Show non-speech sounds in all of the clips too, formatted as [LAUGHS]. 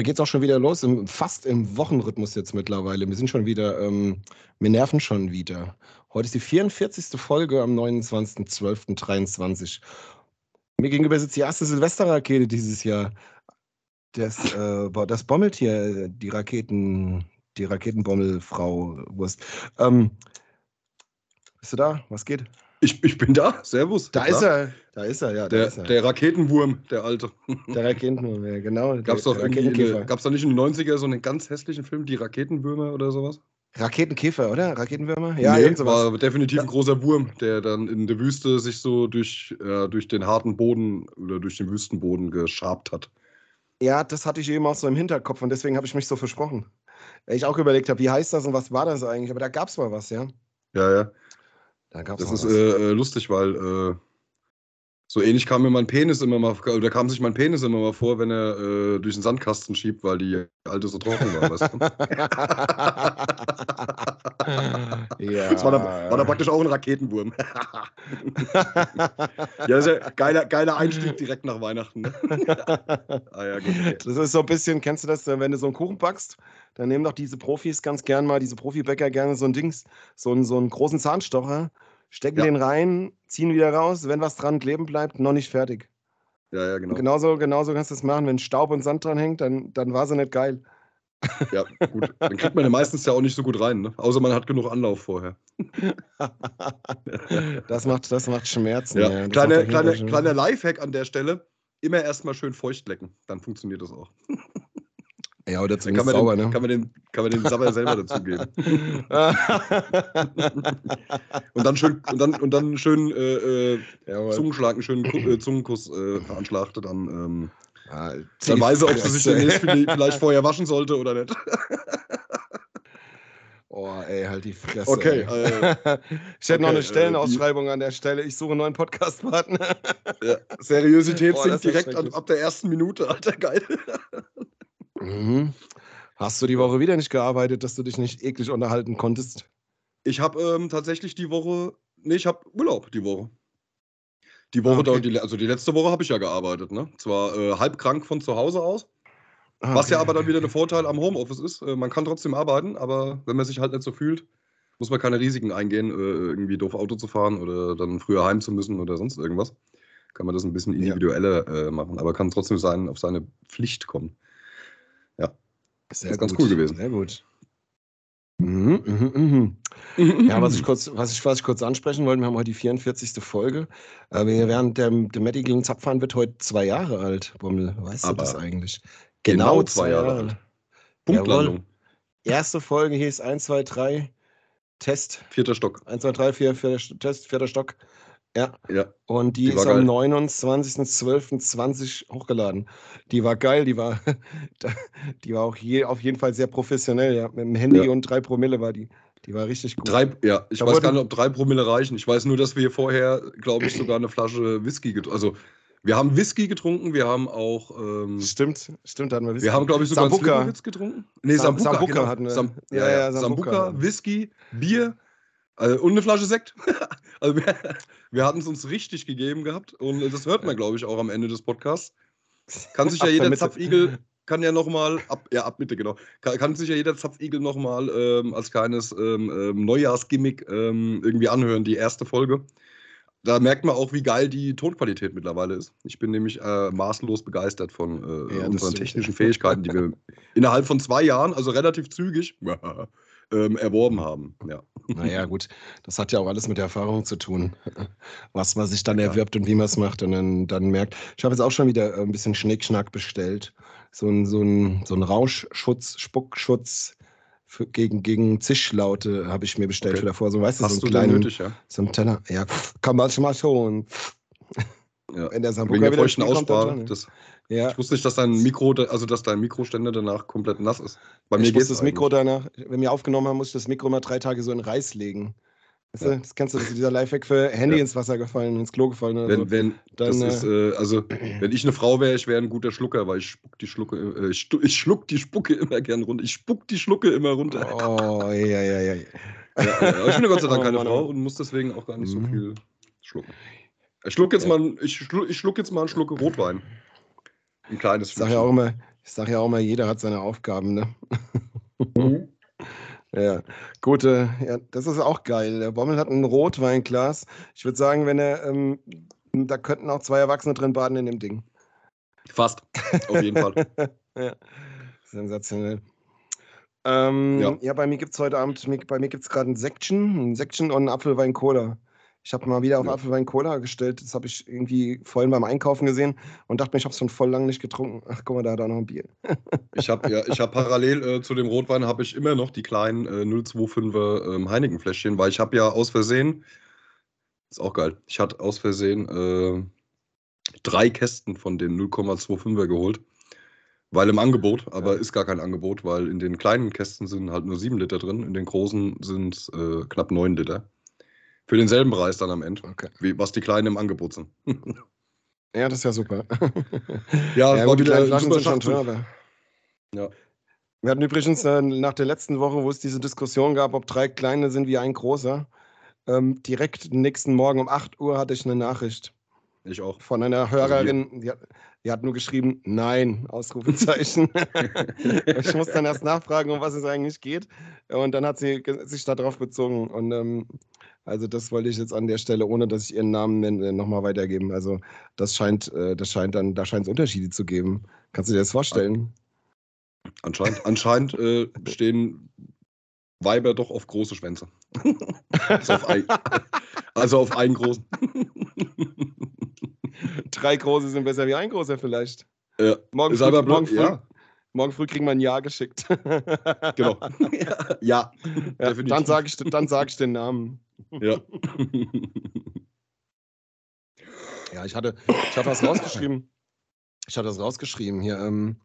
Da geht es auch schon wieder los, im, fast im Wochenrhythmus jetzt mittlerweile. Wir sind schon wieder, ähm, wir nerven schon wieder. Heute ist die 44. Folge am 29.12.23. Mir gegenüber sitzt die erste Silvesterrakete dieses Jahr. Das, äh, das bommelt hier, die Raketen, die Raketenbommelfrau Wurst. Ähm, bist du da? Was geht? Ich, ich bin da, Servus. Da ist er, da ist er, ja. Der, er. der Raketenwurm, der alte. Der Raketenwurm, ja, genau. [LAUGHS] Gab es doch Raketenkäfer. gab's da nicht in den 90er so einen ganz hässlichen Film, die Raketenwürmer oder sowas? Raketenkäfer, oder? Raketenwürmer? Ja, nee, war definitiv ein großer Wurm, der dann in der Wüste sich so durch, äh, durch den harten Boden oder durch den Wüstenboden geschabt hat. Ja, das hatte ich eben auch so im Hinterkopf und deswegen habe ich mich so versprochen. Weil ich auch überlegt habe, wie heißt das und was war das eigentlich? Aber da gab es mal was, ja. Ja, ja. Da gab's Das ist äh, äh, lustig, weil äh, so ähnlich kam mir mein Penis immer mal, oder kam sich mein Penis immer mal vor, wenn er äh, durch den Sandkasten schiebt, weil die alte so trocken war, weißt du? [LAUGHS] ja. Das war da, war da praktisch auch ein Raketenwurm. [LAUGHS] ja, das ist ja geiler, geiler Einstieg direkt nach Weihnachten. Ne? [LAUGHS] ah ja, gut. Okay. Das ist so ein bisschen, kennst du das, wenn du so einen Kuchen backst, dann nehmen doch diese Profis ganz gern mal, diese Profibäcker gerne so ein Dings, so einen, so einen großen Zahnstocher, stecken Ja. den rein, ziehen wieder raus, wenn was dran kleben bleibt, noch nicht fertig. Ja, ja, genau. Genauso, genauso kannst du es machen, wenn Staub und Sand dran hängt, dann, dann war sie nicht geil. Ja, gut. Dann kriegt man den meistens ja auch nicht so gut rein, ne? Außer man hat genug Anlauf vorher. [LAUGHS] Das macht, das macht Schmerzen. Ja, das kleiner, Schmerzen. kleiner Lifehack an der Stelle. Immer erstmal schön feucht lecken. Dann funktioniert das auch. Ja, oder zumindest kann man, sauber, den, ne? kann, man den, kann man den Sabber selber dazugeben. [LAUGHS] Und dann schön, und dann, und dann schön äh, äh, Jawohl. Zungenschlag, einen schönen äh, Zungenkuss äh, veranschlagte, dann, ähm, Ah, dann weiß er, ob sie sich demnächst vielleicht vorher waschen sollte oder nicht. [LAUGHS] Oh, ey, halt die Fresse. Okay, äh, [LAUGHS] ich hätte noch okay, eine äh, Stellenausschreibung an der Stelle. Ich suche einen neuen Podcast-Partner. Ja, Seriosität das sinkt direkt an, ab der ersten Minute, Alter, geil. Mhm. Hast du die Woche wieder nicht gearbeitet, dass du dich nicht eklig unterhalten konntest? Ich habe ähm, tatsächlich die Woche, nee, ich habe Urlaub die Woche. Die Woche, Ah, okay. die, also die letzte Woche habe ich ja gearbeitet, ne? Zwar äh, halb krank von zu Hause aus, Ah, was ja aber dann wieder der Vorteil am Homeoffice ist. Äh, man kann trotzdem arbeiten, aber wenn man sich halt nicht so fühlt, muss man keine Risiken eingehen, äh, irgendwie doof Auto zu fahren oder dann früher heim zu müssen oder sonst irgendwas. Kann man das ein bisschen Ja. individueller äh, machen, aber kann trotzdem sein, auf seine Pflicht kommen. Sehr ist ganz gut, cool gewesen. Sehr gut. Mhm, mhm, mhm. Ja, was ich, [LAUGHS] kurz, was, ich, was ich kurz ansprechen wollte, wir haben heute die 44. Folge. Äh, während der, der Matti gegen Zapfahren wird heute zwei Jahre alt, Bommel. Weißt Aber du das eigentlich? genau zwei Jahre alt. Punktlandung. Erste Folge hieß 1, 2, 3, Test. Vierter Stock. 1, 2, 3, 4, 4 Test, vierter Stock. Ja. Ja. Und die, Die ist am geil. 29.12.20 hochgeladen. Die war geil, die war, [LAUGHS] die war auch je, auf jeden Fall sehr professionell, ja. Mit dem Handy Ja. und drei Promille war die. Die war richtig gut. Drei, ja, ich Da weiß gar nicht, ob drei Promille reichen. Ich weiß nur, dass wir vorher, glaube ich, sogar eine Flasche Whisky getrunken Also, wir haben Whisky getrunken, wir haben auch. Ähm, Stimmt, stimmt, hatten wir Whisky. wir haben, glaube ich, sogar Sambuca. Getrunken. Nee, Sam- Sambuca. Sambuca genau. hatten wir. Sam, Ja, ja, ja, Sambuca. Sambuca, Whisky, Bier äh, und eine Flasche Sekt. [LAUGHS] also, wir, [LAUGHS] wir hatten es uns richtig gegeben gehabt. Und das hört man, glaube ich, auch am Ende des Podcasts. Kann sich ja jeder. Zapfigel, kann ja nochmal, ab, ja, ab Mitte, genau, kann, kann sich ja jeder Zapfigel nochmal ähm, als kleines ähm, ähm, Neujahrsgimmick ähm, irgendwie anhören, die erste Folge. Da merkt man auch, wie geil die Tonqualität mittlerweile ist. Ich bin nämlich äh, maßlos begeistert von äh, Ja, unseren technischen Fähigkeiten, die wir [LAUGHS] innerhalb von zwei Jahren, also relativ zügig, [LAUGHS] ähm, erworben haben. Ja. Naja, gut, das hat ja auch alles mit der Erfahrung zu tun, [LAUGHS] was man sich dann Ja. erwirbt und wie man es macht und dann, dann merkt. Ich habe jetzt auch schon wieder äh, ein bisschen Schnickschnack bestellt. So ein, so ein, so ein Rauschschutz, Spuckschutz für, gegen, gegen Zischlaute habe ich mir bestellt Okay. für davor. So, weißt du, Hast so du einen den kleinen, nötig, ja? so einen Teller. Ja, kann manchmal schon. ja. Wenn der Sambuca Wegen der feuchten Aussprache. schon, Das, Ja, Ich wusste nicht, dass dein Mikro, also dass dein Mikroständer danach komplett nass ist. Bei mir ich muss das Mikro danach, wenn wir aufgenommen haben, muss ich das Mikro mal drei Tage so in Reis legen. Weißt Ja. du, das kennst du, das dieser Lifehack für Handy Ja. ins Wasser gefallen, ins Klo gefallen oder Wenn, so. wenn, Dann, das ist, äh, also, wenn ich eine Frau wäre, ich wäre ein guter Schlucker, weil ich spuck die Schlucke, äh, ich, ich schluck die Spucke immer gern runter. Ich spuck die Schlucke immer runter. Oh, ja, ja, ja. ja. Ich bin ja Gott sei Dank Oh, keine Mann, Frau oh. und muss deswegen auch gar nicht so Mhm. viel schlucken. Ich schluck jetzt, mal, ich schluck, ich schluck jetzt mal einen Schluck Rotwein. Ein kleines Ich sag ja auch immer, Ich sage ja auch mal, jeder hat seine Aufgaben, ne? Mhm. [LAUGHS] ja, gute, ja, das ist auch geil. Der Bommel hat ein Rotweinglas. Ich würde sagen, wenn er, ähm, da könnten auch zwei Erwachsene drin baden in dem Ding. Fast, auf jeden Fall. [LAUGHS] ja. Sensationell. Ähm, ja. ja. bei mir gibt es heute Abend, bei mir gibt es gerade ein Section, ein Section und ein Apfelwein Cola. Ich habe mal wieder auf ja. Apfelwein Cola gestellt. Das habe ich irgendwie vorhin beim Einkaufen gesehen und dachte mir, ich habe es schon voll lang nicht getrunken. Ach, guck mal, da hat er noch ein Bier. ich habe ja, hab parallel äh, zu dem Rotwein habe ich immer noch die kleinen äh, 025er ähm, Heineken-Fläschchen, weil ich habe ja aus Versehen, ist auch geil, ich hatte aus Versehen äh, drei Kästen von den 0,25er geholt. Weil im Angebot, aber ja. ist gar kein Angebot, weil in den kleinen Kästen sind halt nur 7 Liter drin, in den großen sind äh, knapp 9 Liter. Für denselben Preis dann am Ende, okay. wie, was die kleinen im Angebot sind. [LAUGHS] ja, das ist ja super. [LAUGHS] ja, ja gut, die kleinen Flaschen sind schon teuer. Ja. Wir hatten übrigens äh, nach der letzten Woche, wo es diese Diskussion gab, ob drei kleine sind wie ein großer, ähm, direkt nächsten Morgen um 8 Uhr hatte ich eine Nachricht. Ich auch. Von einer also Hörerin, die hat, die hat nur geschrieben, nein, Ausrufezeichen. [LAUGHS] ich muss dann erst nachfragen, um was es eigentlich geht. Und dann hat sie sich darauf bezogen. Und ähm, also das wollte ich jetzt an der Stelle, ohne dass ich ihren Namen nenne, nochmal weitergeben. Also das scheint, äh, das scheint dann, da scheint es Unterschiede zu geben. Kannst du dir das vorstellen? Anscheinend, anscheinend äh, stehen Weiber doch auf große Schwänze. [LAUGHS] also, auf ein, also auf einen großen. Drei große sind besser wie ein großer vielleicht. Ja. Morgen, früh, morgen, früh, ja. Morgen früh kriegen wir ein Ja geschickt. [LAUGHS] genau. [LAUGHS] ja. ja dann sage ich, sag ich den Namen. Ja. [LAUGHS] ja, ich hatte, ich hatte was rausgeschrieben. Ich hatte das rausgeschrieben hier, ähm,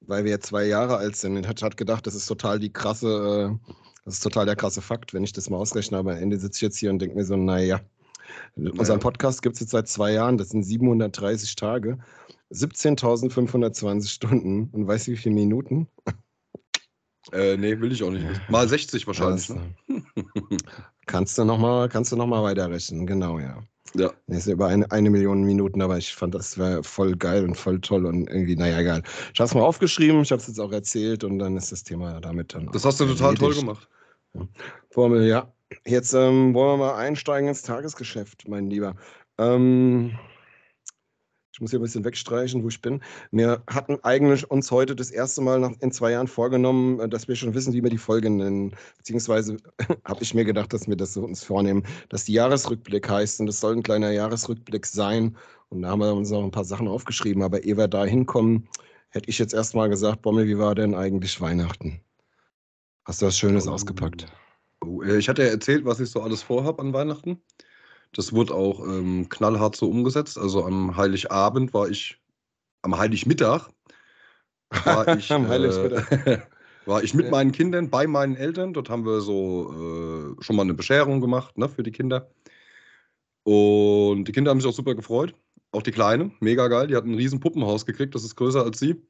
weil wir jetzt zwei Jahre alt sind. Ich hatte gedacht, das ist total die krasse, äh, das ist total der krasse Fakt, wenn ich das mal ausrechne. Aber am Ende sitze ich jetzt hier und denke mir so, naja, Unseren Podcast gibt es jetzt seit zwei Jahren, das sind 730 Tage, 17.520 Stunden. Und weißt du, wie viele Minuten? Äh, nee, will ich auch nicht. Mal 60 wahrscheinlich. Also, kannst du nochmal noch, weiterrechnen, genau, ja. Ja. Das ist über eine, eine Million Minuten, aber ich fand, das wäre voll geil und voll toll und irgendwie, naja, egal. Ich habe es mal aufgeschrieben, ich habe es jetzt auch erzählt und dann ist das Thema damit dann. Das hast du total erledigt. toll gemacht. Formel, ja. Jetzt ähm, wollen wir mal einsteigen ins Tagesgeschäft, mein Lieber. Ähm, ich muss hier ein bisschen wegstreichen, wo ich bin. Wir hatten eigentlich uns heute das erste Mal nach, in zwei Jahren vorgenommen, äh, dass wir schon wissen, wie wir die Folge nennen. Beziehungsweise [LAUGHS] habe ich mir gedacht, dass wir das uns vornehmen, dass die Jahresrückblick heißt. Und es soll ein kleiner Jahresrückblick sein. Und da haben wir uns auch ein paar Sachen aufgeschrieben. Aber ehe wir da hinkommen, hätte ich jetzt erstmal gesagt, Bommel, wie war denn eigentlich Weihnachten? Hast du was Schönes oh. ausgepackt? Äh, ich hatte ja erzählt, was ich so alles vorhabe an Weihnachten. Das wurde auch ähm, knallhart so umgesetzt. Also am Heiligabend war ich, am Heiligmittag war [LAUGHS] ich, am Heiligmittag. Äh, [LAUGHS] war ich mit ja. meinen Kindern bei meinen Eltern. Dort haben wir so äh, schon mal eine Bescherung gemacht ne, für die Kinder. Und die Kinder haben sich auch super gefreut. Auch die Kleine, mega geil. Die hat ein riesen Puppenhaus gekriegt, das ist größer als sie.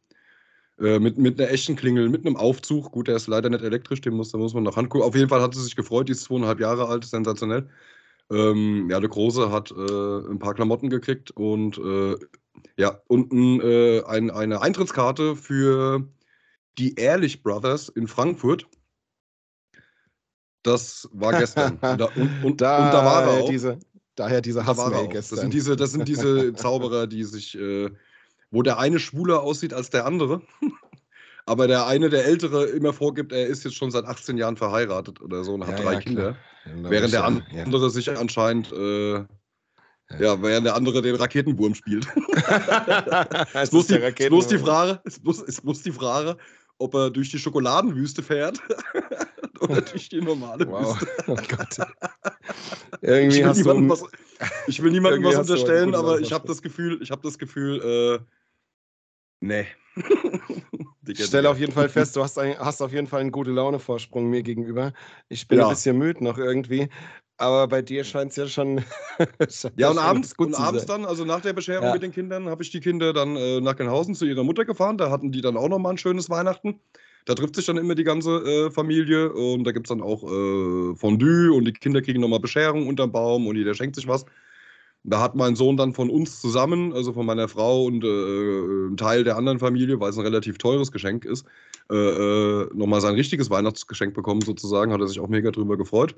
Äh, mit, mit einer echten Klingel, mit einem Aufzug. Gut, der ist leider nicht elektrisch, den muss, da muss man noch angucken. Auf jeden Fall hat sie sich gefreut, die ist zweieinhalb Jahre alt, sensationell. Ähm, ja, der Große hat äh, ein paar Klamotten gekriegt und äh, ja, unten äh, ein, eine Eintrittskarte für die Ehrlich Brothers in Frankfurt. Das war gestern. [LAUGHS] und, da, und, und, da, und da war er auch. Diese, daher diese Hassmail gestern. Das sind diese, das sind diese Zauberer, die sich äh, wo der eine schwuler aussieht als der andere. Aber der eine, der Ältere, immer vorgibt, er ist jetzt schon seit 18 Jahren verheiratet oder so und hat ja, drei ja, Kinder. Ja, während der andere sich anscheinend, äh, ja. während der andere den Raketenwurm spielt. [LAUGHS] es, muss die, muss die, Frage, es, muss, es muss die Frage, ob er durch die Schokoladenwüste fährt [LAUGHS] oder durch die normale wow. Wüste. [LAUGHS] Oh Gott. Irgendwie ich, will niemandem was, ich will niemandem was unterstellen, aber ich habe das Gefühl, ich habe das Gefühl, äh, Nee. Ich stelle auf jeden Fall fest, du hast, ein, hast auf jeden Fall einen gute Laune-Vorsprung mir gegenüber. Ich bin ja. ein bisschen müde noch irgendwie. Aber bei dir scheint es ja schon. [LAUGHS] ja, und abends, gut und abends dann, also nach der Bescherung ja. mit den Kindern, habe ich die Kinder dann äh, nach Genhausen zu ihrer Mutter gefahren. Da hatten die dann auch nochmal ein schönes Weihnachten. Da trifft sich dann immer die ganze äh, Familie und da gibt es dann auch äh, Fondue und die Kinder kriegen nochmal Bescherung unterm Baum und jeder schenkt sich was. Da hat mein Sohn dann von uns zusammen, also von meiner Frau und äh, ein Teil der anderen Familie, weil es ein relativ teures Geschenk ist, äh, äh, nochmal sein richtiges Weihnachtsgeschenk bekommen, sozusagen. Hat er sich auch mega drüber gefreut.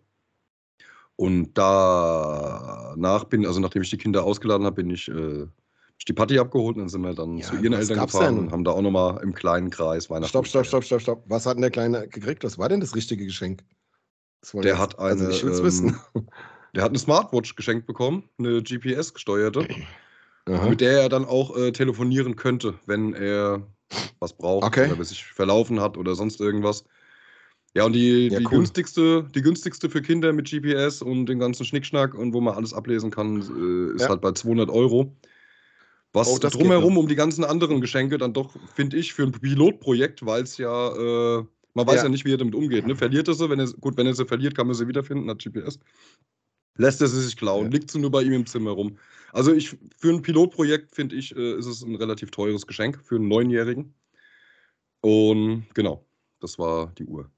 Und danach bin, also nachdem ich die Kinder ausgeladen habe, bin ich äh, die Party abgeholt und dann sind wir dann Ja, zu ihren Eltern gefahren denn? und haben da auch nochmal im kleinen Kreis Weihnachten. Stopp, stopp, stopp, stopp, stopp. Was hat denn der Kleine gekriegt? Was war denn das richtige Geschenk? Das Der wir hat jetzt- also eine, ich will's ähm, wissen. [LAUGHS] Der hat eine Smartwatch geschenkt bekommen, eine GPS-gesteuerte, mit der er dann auch äh, telefonieren könnte, wenn er was braucht Okay. oder sich verlaufen hat oder sonst irgendwas. Ja, und die, Ja, die, cool. günstigste, die günstigste für Kinder mit GPS und den ganzen Schnickschnack und wo man alles ablesen kann, äh, ist Ja. halt bei 200 Euro. Was Oh, drumherum um die ganzen anderen Geschenke dann doch, finde ich, für ein Pilotprojekt, weil es ja, äh, man weiß Ja. ja. nicht, wie er damit umgeht. Ne? Verliert er sie, wenn er, gut, wenn er sie verliert, kann man sie wiederfinden, hat GPS. Lässt er sie sich klauen, Ja. liegt sie nur bei ihm im Zimmer rum. Also ich, für ein Pilotprojekt, finde ich, äh, ist es ein relativ teures Geschenk für einen Neunjährigen. Und genau, das war die Uhr.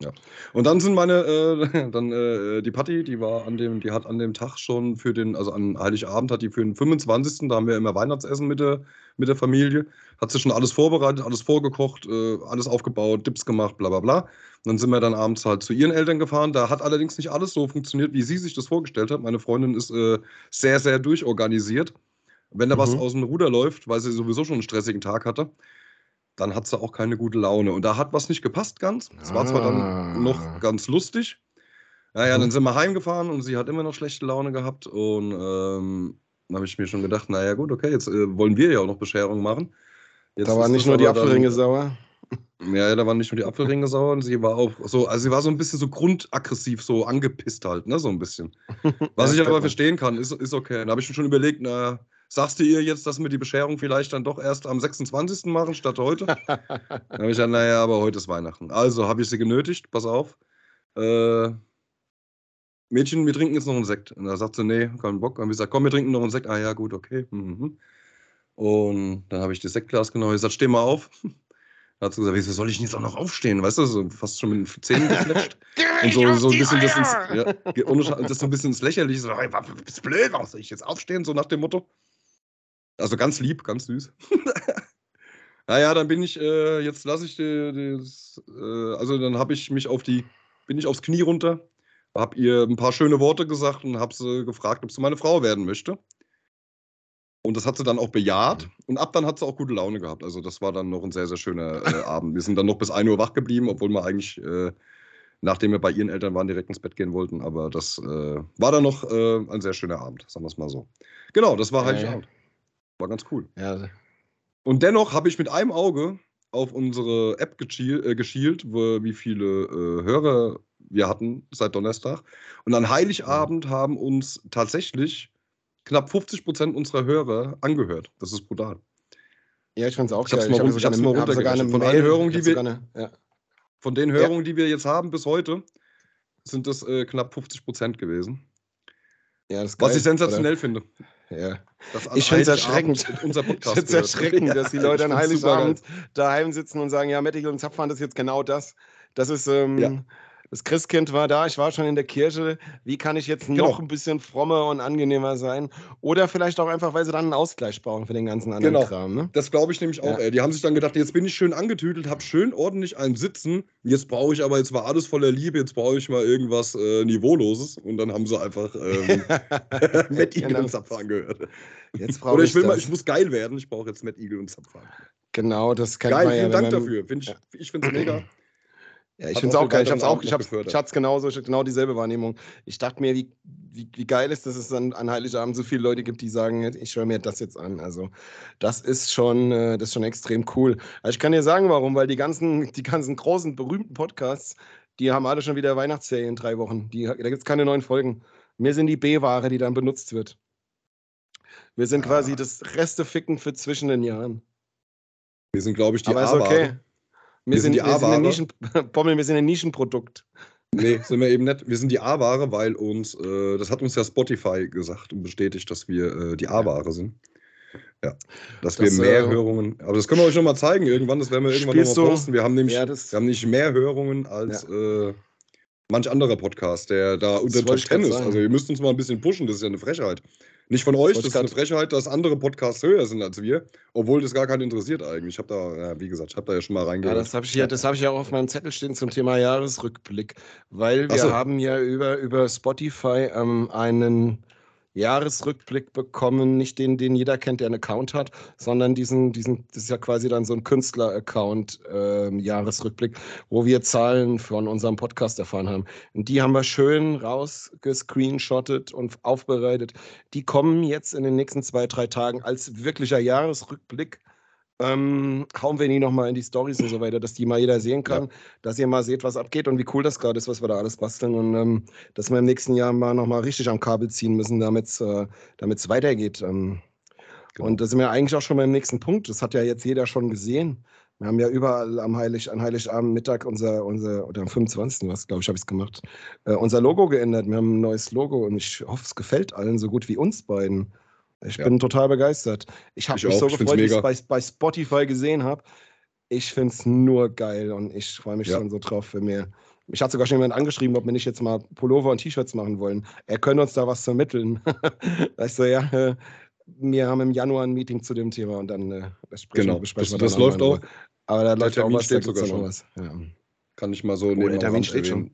Ja. Und dann sind meine, äh, [LAUGHS] dann äh, die Patti, die war an dem, die hat an dem Tag schon für den, also an Heiligabend hat die für den 25. Da haben wir immer Weihnachtsessen mit der, mit der Familie. Hat sie schon alles vorbereitet, alles vorgekocht, äh, alles aufgebaut, Dips gemacht, bla bla bla. Und dann sind wir dann abends halt zu ihren Eltern gefahren. Da hat allerdings nicht alles so funktioniert, wie sie sich das vorgestellt hat. Meine Freundin ist äh, sehr, sehr durchorganisiert. Wenn da was Mhm. aus dem Ruder läuft, weil sie sowieso schon einen stressigen Tag hatte, dann hat sie auch keine gute Laune. Und da hat was nicht gepasst ganz. Es war zwar Ah. dann noch ganz lustig. Naja, Mhm. dann sind wir heimgefahren und sie hat immer noch schlechte Laune gehabt. Und ähm, dann habe ich mir schon gedacht, naja gut, okay, jetzt äh, wollen wir ja auch noch Bescherung machen. Jetzt Da waren nicht nur die aber dann- Apfelringe sauer. Ja, da waren nicht nur die Apfelringe [LAUGHS] sauer und sie war auch so, also sie war so ein bisschen so grundaggressiv, so angepisst halt, ne, so ein bisschen. [LAUGHS] Was ich aber verstehen kann, ist, ist okay. Da habe ich mir schon überlegt, na, sagst du ihr jetzt, dass wir die Bescherung vielleicht dann doch erst am 26. machen statt heute? [LAUGHS] Dann habe ich gesagt, naja, aber heute ist Weihnachten. Also habe ich sie genötigt, pass auf. Äh, Mädchen, wir trinken jetzt noch einen Sekt. Und da sagt sie, nee, keinen Bock. Und ich gesagt, komm, wir trinken noch einen Sekt. Ah ja, gut, okay. Mhm. Und dann habe ich das Sektglas genommen. Ich gesagt, steh mal auf. Dann hat sie gesagt, wieso soll ich denn jetzt auch noch aufstehen? Weißt du, so fast schon mit den Zähnen gefletscht. [LAUGHS] Und so, so ein bisschen das ins, ja, das so ein bisschen ins Lächerliche. So, hey, bist blöd, warum soll ich jetzt aufstehen? So nach dem Motto. Also ganz lieb, ganz süß. [LAUGHS] naja, dann bin ich, äh, jetzt lasse ich das, äh, also dann habe ich mich auf die, bin ich aufs Knie runter, habe ihr ein paar schöne Worte gesagt und habe sie gefragt, ob sie meine Frau werden möchte. Und das hat sie dann auch bejaht. Und ab dann hat sie auch gute Laune gehabt. Also das war dann noch ein sehr, sehr schöner äh, [LAUGHS] Abend. Wir sind dann noch bis 1 Uhr wach geblieben, obwohl wir eigentlich, äh, nachdem wir bei ihren Eltern waren, direkt ins Bett gehen wollten. Aber das äh, war dann noch äh, ein sehr schöner Abend, sagen wir es mal so. Genau, das war Ja, Heiligabend. War ganz cool. Ja, Und dennoch habe ich mit einem Auge auf unsere App geschielt, äh, geschielt wie viele äh, Hörer wir hatten seit Donnerstag. Und an Heiligabend haben uns tatsächlich knapp 50 Prozent unserer Hörer angehört. Das ist brutal. ja ich fand's auch Ich geil. mal ich hab's mal eine- hab sogar eine runtergerechnet. Von Mail- Hörungen, die wir- sogar eine- ja. Von den Hörungen, die wir jetzt haben bis heute, sind das äh, knapp 50 Prozent gewesen. Ja, das ist Was geil, ich sensationell finde. oder? Ja. dass an Ich find's Heiligabend erschreckend. Unser Ich Podcast finde es erschreckend, dass die Ja, Leute ich an. Heiligabend daheim sitzen und sagen, ja, Mettig und Zapfhahn, das ist jetzt genau das. Das ist, ähm, Ja. Das Christkind war da, ich war schon in der Kirche. Wie kann ich jetzt noch Genau. ein bisschen frommer und angenehmer sein? Oder vielleicht auch einfach, weil sie dann einen Ausgleich brauchen für den ganzen anderen Genau. Kram. Ne? Das glaube ich nämlich auch. Ja. Ey. Die haben sich dann gedacht, jetzt bin ich schön angetütelt, habe schön ordentlich einen Sitzen. Jetzt brauche ich aber, jetzt war alles voller Liebe, jetzt brauche ich mal irgendwas äh, Niveauloses. Und dann haben sie einfach ähm, [LAUGHS] [LAUGHS] Matt Eagle Genau. und Zapfhahn gehört. Jetzt Oder ich, will mal, das. ich muss geil werden, ich brauche jetzt Matt Eagle und Zapfhahn. Genau, das kann Geil, man ja. vielen Dank man- dafür. Find ich Ja. ich finde es mega. Ja, ich finde es auch geil. Ich weiteren hab's auch, ich gefördert. ich hatte genauso, genau dieselbe Wahrnehmung. Ich dachte mir, wie, wie, wie geil ist, dass es dann an Heiligabend so viele Leute gibt, die sagen, ich höre mir das jetzt an. Also das ist schon, äh, das ist schon extrem cool. Also ich kann dir sagen, warum, weil die ganzen, die ganzen großen, berühmten Podcasts, die haben alle schon wieder Weihnachtsferien in drei Wochen. Die, da gibt es keine neuen Folgen. Wir sind die B-Ware, die dann benutzt wird. Wir sind Ah. quasi das Resteficken für zwischen den Jahren. Wir sind, glaube ich, die Aber ist A-Ware. okay. Wir, Wir sind sind, die A-Ware. Nischen, [LAUGHS] Bommel, wir sind ein Nischenprodukt. Nee, sind wir eben nicht. Wir sind die A-Ware, weil uns, äh, das hat uns ja Spotify gesagt und bestätigt, dass wir äh, die A-Ware sind. Ja. Dass Das, wir mehr äh, Hörungen. Aber das können wir euch noch mal zeigen irgendwann. Das werden wir irgendwann noch Spielst mal du- posten. Wir haben nämlich, Ja, das, wir haben nicht mehr Hörungen als äh, manch anderer Podcast, der da unter Top 10 ist. Also ihr müsst uns mal ein bisschen pushen, das ist ja eine Frechheit. Nicht von euch, das ist eine Frechheit, dass andere Podcasts höher sind als wir, obwohl das gar keinen interessiert eigentlich. Ich habe da, ja, wie gesagt, ich habe da ja schon mal reingehört. Ja, das habe ich, ja, hab ich ja auch auf meinem Zettel stehen zum Thema Jahresrückblick, weil wir so. haben ja über, über Spotify ähm, einen Jahresrückblick bekommen, nicht den, den jeder kennt, der einen Account hat, sondern diesen, diesen, das ist ja quasi dann so ein Künstler-Account, äh, Jahresrückblick, wo wir Zahlen von unserem Podcast erfahren haben. Und die haben wir schön rausgescreenshottet und aufbereitet. Die kommen jetzt in den nächsten zwei, drei Tagen als wirklicher Jahresrückblick ähm, hauen wir die nochmal in die Stories und so weiter, dass die mal jeder sehen kann, ja. dass ihr mal seht, was abgeht und wie cool das gerade ist, was wir da alles basteln und ähm, dass wir im nächsten Jahr mal nochmal richtig am Kabel ziehen müssen, damit es äh, weitergeht. Ähm, genau. Und da sind wir eigentlich auch schon beim nächsten Punkt. Das hat ja jetzt jeder schon gesehen. Wir haben ja überall am Heilig, an Heiligabend Mittag unser, unser oder am 25. was, glaube ich, habe ich es gemacht, äh, unser Logo geändert. Wir haben ein neues Logo und ich hoffe, es gefällt allen so gut wie uns beiden. Ich ja. bin total begeistert. Ich habe mich auch. so gefreut, wie ich es bei, bei Spotify gesehen habe. Ich finde es nur geil und ich freue mich ja. schon so drauf für mir. Mich hat sogar schon jemand angeschrieben, ob wir nicht jetzt mal Pullover und T-Shirts machen wollen. Er könnte uns da was vermitteln. [LAUGHS] ich so, ja, wir haben im Januar ein Meeting zu dem Thema und dann äh, besprechen, genau. besprechen das, wir das läuft auch. Aber da läuft auch was, steht sogar schon. Was. Ja. Kann ich mal so oh, nehmen. Der Termin steht schon.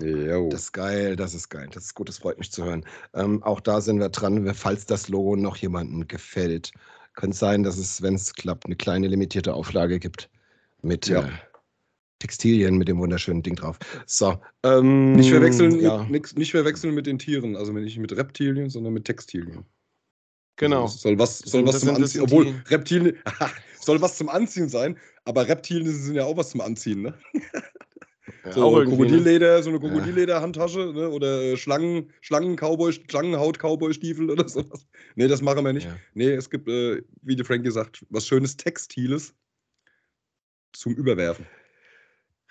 Jo. Das ist geil, das ist geil. Das ist gut, das freut mich zu hören. Ähm, auch da sind wir dran, falls das Logo noch jemandem gefällt. Könnte sein, dass es, wenn es klappt, eine kleine limitierte Auflage gibt mit ja. äh, Textilien mit dem wunderschönen Ding drauf. So. Ähm, nicht, verwechseln ja. mit, nicht verwechseln mit den Tieren, also nicht mit Reptilien, sondern mit Textilien. Genau. Also soll was, soll was zum Anziehen, obwohl Reptilien, [LAUGHS] soll was zum Anziehen sein, aber Reptilien sind ja auch was zum Anziehen, ne? [LAUGHS] Ja, so ne? Krokodilleder, so eine Krokodilleder-Handtasche ne? oder äh, Schlangen, Schlangen Cowboy, Schlangenhaut-Cowboy-Stiefel oder sowas. Nee, das machen wir nicht. Ja. Nee, es gibt, äh, wie der Frank gesagt, was schönes Textiles zum Überwerfen.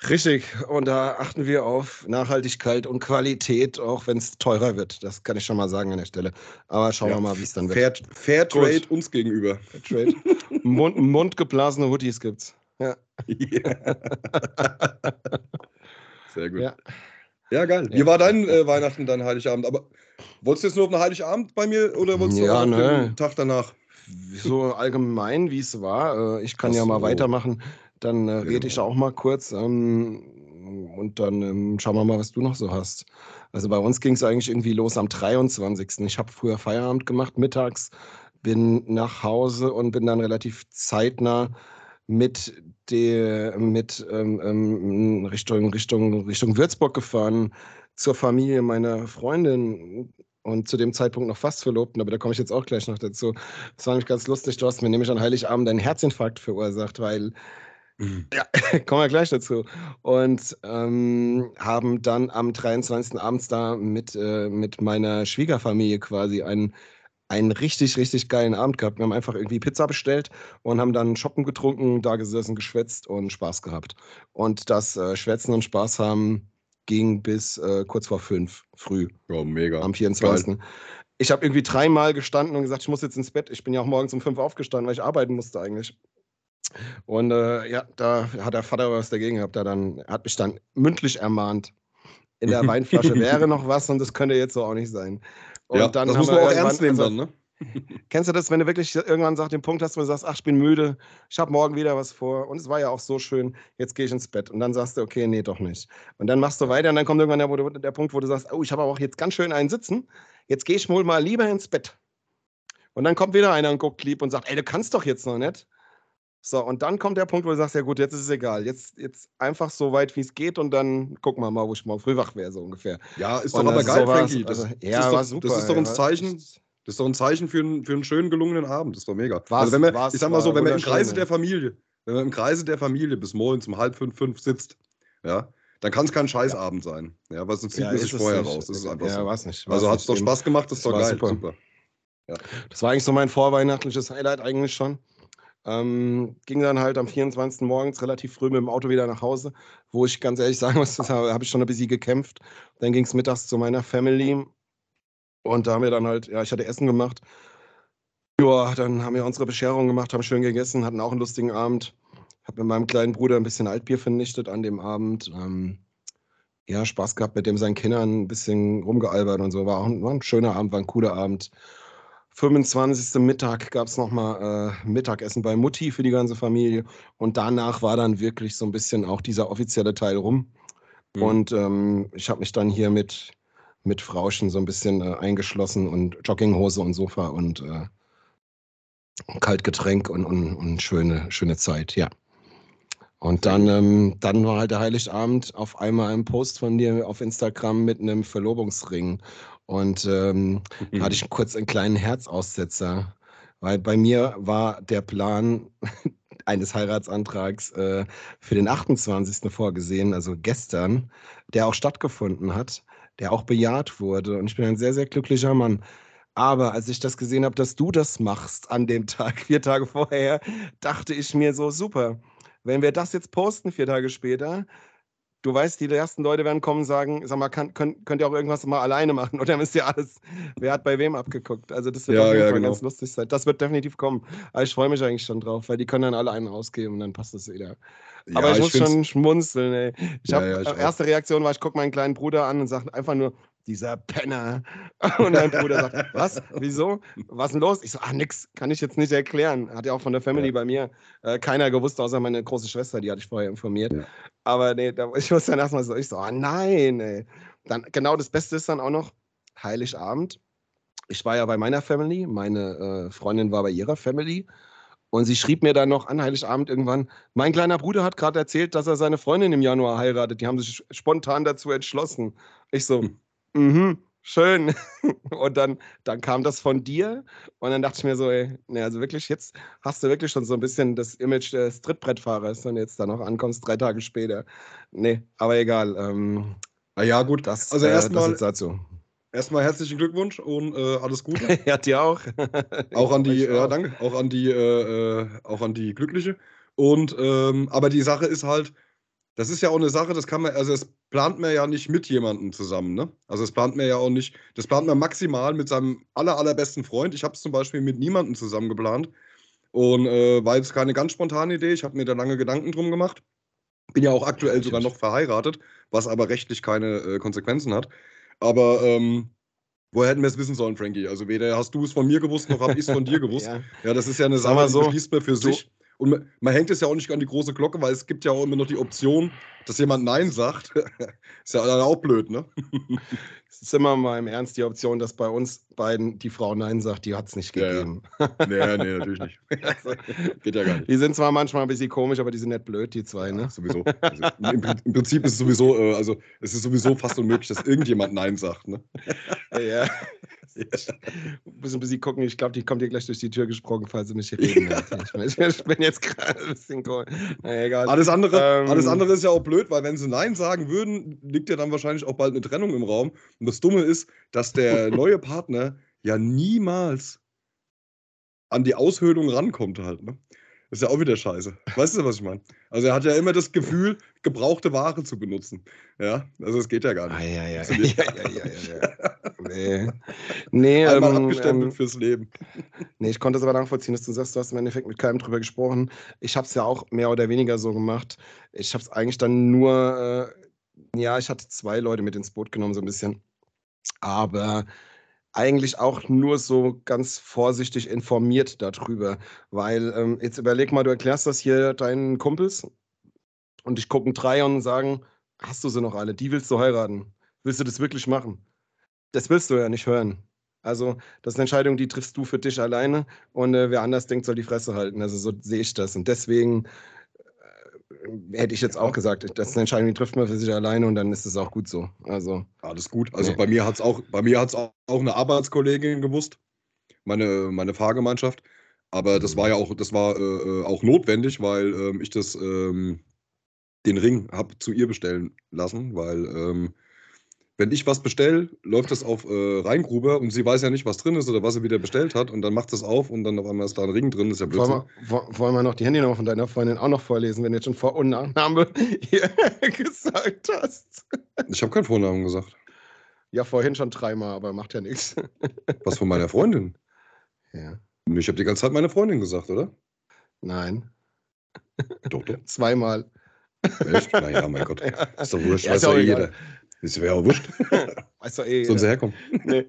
Richtig, und da achten wir auf Nachhaltigkeit und Qualität, auch wenn es teurer wird. Das kann ich schon mal sagen an der Stelle. Aber schauen ja, wir mal, wie es dann wird. Fair, Fair Trade uns gegenüber. Fair Trade. [LAUGHS] Mund, mundgeblasene Hoodies gibt's. Ja. [LAUGHS] Sehr gut. Ja, ja geil. Wie war dein äh, Weihnachten, dein Heiligabend? Aber wolltest du jetzt nur auf einen Heiligabend bei mir oder wolltest du ja, auch ne. den Tag danach? So allgemein, wie es war. Äh, ich kann Ach ja mal weitermachen. Dann äh, rede ich auch mal kurz. Ähm, und dann ähm, schauen wir mal, was du noch so hast. Also bei uns ging es eigentlich irgendwie los am 23. Ich habe früher Feierabend gemacht, mittags, bin nach Hause und bin dann relativ zeitnah mit der mit ähm, ähm, Richtung, Richtung, Richtung Würzburg gefahren zur Familie meiner Freundin und zu dem Zeitpunkt noch fast Verlobten, aber da komme ich jetzt auch gleich noch dazu. Das war nämlich ganz lustig. Du hast mir nämlich an Heiligabend einen Herzinfarkt verursacht, weil mhm. ja, [LAUGHS] kommen wir gleich dazu. Und ähm, haben dann am 23. abends da mit, äh, mit meiner Schwiegerfamilie quasi einen einen richtig, richtig geilen Abend gehabt. Wir haben einfach irgendwie Pizza bestellt und haben dann Shoppen getrunken, da gesessen, geschwätzt und Spaß gehabt. Und das äh, Schwätzen und Spaß haben ging bis äh, kurz vor fünf früh. Oh, mega. Am 24. Geil. Ich habe irgendwie dreimal gestanden und gesagt, ich muss jetzt ins Bett. Ich bin ja auch morgens um fünf aufgestanden, weil ich arbeiten musste eigentlich. Und äh, ja, da hat der Vater was dagegen gehabt. Er dann, hat mich dann mündlich ermahnt. In der [LAUGHS] Weinflasche wäre noch was und das könnte jetzt so auch nicht sein. Und ja, dann das muss man auch ernst nehmen also, dann, ne? [LAUGHS] Kennst du das, wenn du wirklich irgendwann sagst, den Punkt hast, wo du sagst, ach, ich bin müde, ich habe morgen wieder was vor und es war ja auch so schön, jetzt gehe ich ins Bett. Und dann sagst du, okay, nee, doch nicht. Und dann machst du weiter und dann kommt irgendwann der, du, der Punkt, wo du sagst, oh, ich habe auch jetzt ganz schön einen sitzen, jetzt gehe ich wohl mal lieber ins Bett. Und dann kommt wieder einer und guckt lieb und sagt, ey, du kannst doch jetzt noch nicht. So, und dann kommt der Punkt, wo du sagst, ja gut, jetzt ist es egal. Jetzt, jetzt einfach so weit, wie es geht und dann gucken wir mal, wo ich mal früh wach wäre, so ungefähr. Ja, ist und doch aber geil, Frankie. Das, also, ja, das war super. Das ist doch ein Zeichen. Das ist doch ein Zeichen für einen, für einen schönen gelungenen Abend. Das ist doch mega. Was, also wenn man, was, ich sag mal so, wenn man im Kreise der Familie, wenn man im Kreise der Familie bis morgens um halb fünf, fünf sitzt, ja, dann kann es kein Scheißabend ja. sein. Ja, weil sonst zieht ja, man sich vorher raus. Das ist einfach ja, so. Weiß nicht, also hat es doch Spaß gemacht, das ist doch geil. Super. super. Ja. Das war eigentlich so mein vorweihnachtliches Highlight eigentlich schon. Ähm, ging dann halt am 24. morgens relativ früh mit dem Auto wieder nach Hause, wo ich ganz ehrlich [LAUGHS] sagen muss, da habe ich schon ein bisschen gekämpft. Dann ging es mittags zu meiner Family und da haben wir dann halt, ja, ich hatte Essen gemacht. Ja, dann haben wir unsere Bescherung gemacht, haben schön gegessen, hatten auch einen lustigen Abend. Habe mit meinem kleinen Bruder ein bisschen Altbier vernichtet an dem Abend. Ähm, ja, Spaß gehabt mit dem seinen Kindern, ein bisschen rumgealbert und so. War auch war ein schöner Abend, war ein cooler Abend. 25. Mittag gab es nochmal äh, Mittagessen bei Mutti für die ganze Familie. Und danach war dann wirklich so ein bisschen auch dieser offizielle Teil rum. Mhm. Und ähm, ich habe mich dann hier mit, mit Frauschen so ein bisschen äh, eingeschlossen und Jogginghose und Sofa und äh, Kaltgetränk und, und, und schöne, schöne Zeit, ja. Und dann, ähm, dann war halt der Heiligabend auf einmal ein Post von dir auf Instagram mit einem Verlobungsring. Und ähm, mhm. da hatte ich kurz einen kleinen Herzaussetzer, weil bei mir war der Plan [LAUGHS] eines Heiratsantrags äh, für den 28. vorgesehen, also gestern, der auch stattgefunden hat, der auch bejaht wurde. Und ich bin ein sehr, sehr glücklicher Mann. Aber als ich das gesehen habe, dass du das machst an dem Tag, [LAUGHS] vier Tage vorher, dachte ich mir so, super. Wenn wir das jetzt posten, vier Tage später, du weißt, die ersten Leute werden kommen und sagen, sag mal, kann, könnt, könnt ihr auch irgendwas mal alleine machen? Oder müsst ihr alles, wer hat bei wem abgeguckt? Also das wird ja, auf jeden ja, Fall genau. ganz lustig sein. Das wird definitiv kommen. Aber ich freue mich eigentlich schon drauf, weil die können dann alle einen rausgeben und dann passt das wieder. Ja, Aber ich, ich muss schon schmunzeln, ey. Ich habe, ja, erste Reaktion war, ich gucke meinen kleinen Bruder an und sage einfach nur, dieser Penner. [LAUGHS] Und mein Bruder sagt, was? Wieso? Was ist denn los? Ich so, ach, nix, kann ich jetzt nicht erklären. Hat ja auch von der Family ja. bei mir äh, keiner gewusst, außer meine große Schwester, die hatte ich vorher informiert. Ja. Aber nee, da, [LAUGHS] ich wusste dann erstmal so, ich so, ah nein, ey. Dann, genau das Beste ist dann auch noch Heiligabend. Ich war ja bei meiner Family, meine äh, Freundin war bei ihrer Family. Und sie schrieb mir dann noch an Heiligabend irgendwann, mein kleiner Bruder hat gerade erzählt, dass er seine Freundin im Januar heiratet. Die haben sich spontan dazu entschlossen. Ich so, hm. Mhm, schön. [LAUGHS] Und dann, dann kam das von dir und dann dachte ich mir so, ey, nee, also wirklich, jetzt hast du wirklich schon so ein bisschen das Image des Trittbrettfahrers und jetzt da noch ankommst, drei Tage später. Nee, aber egal. Ähm, Na ja, gut. Das, also äh, erstmal dazu. Erstmal herzlichen Glückwunsch und äh, alles Gute. [LAUGHS] ja, dir auch. [LAUGHS] auch an die, ja, danke, auch an die, äh, äh, auch an die Glückliche. Und ähm, aber die Sache ist halt, das ist ja auch eine Sache, das kann man, also es plant man ja nicht mit jemandem zusammen, ne? Also es plant man ja auch nicht, das plant man maximal mit seinem aller, allerbesten Freund. Ich habe es zum Beispiel mit niemandem zusammen geplant und äh, war jetzt keine ganz spontane Idee. Ich habe mir da lange Gedanken drum gemacht. Bin ja auch aktuell ja, sogar noch verheiratet, was aber rechtlich keine äh, Konsequenzen hat. Aber ähm, Woher hätten wir es wissen sollen, Frankie? Also weder hast du es von mir gewusst, noch habe ich es von dir [LAUGHS] gewusst. ja. ja. das ist ja eine Sache, so, die beschließt man für so, sich. Und man, man, hängt es ja auch nicht an die große Glocke, weil es gibt ja auch immer noch die Option, dass jemand Nein sagt. [LAUGHS] ist ja dann auch blöd, ne? [LAUGHS] es ist immer mal im Ernst die Option, dass bei uns beiden die Frau Nein sagt, die hat es nicht gegeben. Ja, ja. nee, nee, [LAUGHS] natürlich nicht. Geht ja gar nicht. Die sind zwar manchmal ein bisschen komisch, aber die sind nicht blöd, die zwei, ne? Ja, sowieso. Also, im, im, Prinzip ist es sowieso, äh, also es ist sowieso fast unmöglich, dass irgendjemand Nein sagt, ne? Ja. [LAUGHS] Muss ein bisschen gucken, ich glaube, die kommt hier gleich durch die Tür gesprungen, falls sie mich reden ja. [LAUGHS] ich, ich, bin jetzt gerade ein bisschen cool. Na, egal. Alles andere, ähm, alles andere ist ja auch blöd, weil wenn sie Nein sagen würden, liegt ja dann wahrscheinlich auch bald eine Trennung im Raum. Und das Dumme ist, dass der [LAUGHS] neue Partner ja niemals an die Aushöhlung rankommt halt. Ne? Ist ja auch wieder scheiße. Weißt du, was ich meine? Also er hat ja immer das Gefühl, gebrauchte Ware zu benutzen. Ja, also es geht ja gar nicht. Ah, ja, ja, ja, ja, ja, ja, Nee. nee Einmal ähm, abgestempelt ähm, fürs Leben. Nee, ich konnte es aber nachvollziehen, dass du sagst, du hast im Endeffekt mit keinem drüber gesprochen. Ich habe es ja auch mehr oder weniger so gemacht. Ich habe es eigentlich dann nur, äh, ja, ich hatte zwei Leute mit ins Boot genommen, so ein bisschen. Aber eigentlich auch nur so ganz vorsichtig informiert darüber. Weil ähm, jetzt überleg mal, du erklärst das hier deinen Kumpels und ich gucken drei und sagen, hast du sie noch alle? Die willst du heiraten. Willst du das wirklich machen? Das willst du ja nicht hören. Also, das ist eine Entscheidung, die triffst du für dich alleine und äh, wer anders denkt, soll die Fresse halten. Also, so sehe ich das. Und deswegen hätte ich jetzt auch gesagt, das ist eine Entscheidung, die trifft man für sich alleine und dann ist es auch gut so. Also, Alles gut. Also nee. bei mir hat es auch, bei mir hat's auch eine Arbeitskollegin gewusst, meine, meine Fahrgemeinschaft. Aber das war ja auch, das war äh, äh auch notwendig, weil ähm, ich das, ähm, den Ring habe zu ihr bestellen lassen, weil ähm, wenn ich was bestelle, läuft das auf äh, Reingruber und sie weiß ja nicht, was drin ist oder was sie wieder bestellt hat und dann macht das auf und dann auf einmal ist da ein Ring drin, das ist ja Blödsinn. Wollen wir, wollen wir noch die Handynummer von deiner Freundin auch noch vorlesen, wenn du jetzt schon Vor- und Nachname [LAUGHS] [LAUGHS] gesagt hast? Ich habe keinen Vornamen gesagt. Ja, vorhin schon dreimal, aber macht ja nichts. [LAUGHS] Was von meiner Freundin? Ja. Ich habe die ganze Zeit meine Freundin gesagt, oder? Nein. Doch, doch. Zweimal. Echt? Naja, mein Gott. Ist doch wurscht, ja, weiß ja jeder. Das wäre auch wurscht. [LAUGHS] Weißt du eh. Sollen sie herkommen? Nee.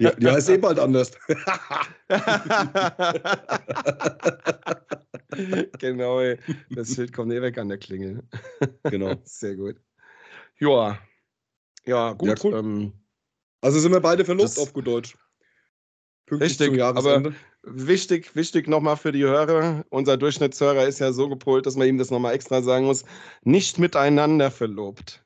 Die, die heißt eh bald anders. [LAUGHS] genau, ey. das Schild kommt eh weg an der Klingel. Genau. [LAUGHS] Sehr gut. Ja. Ja, gut. Ja, cool. ähm, Also sind wir beide verlobt auf gut Deutsch. Pünktlich Richtig, Jahresende. wichtig, wichtig nochmal für die Hörer. Unser Durchschnittshörer ist ja so gepolt, dass man ihm das nochmal extra sagen muss. Nicht miteinander verlobt.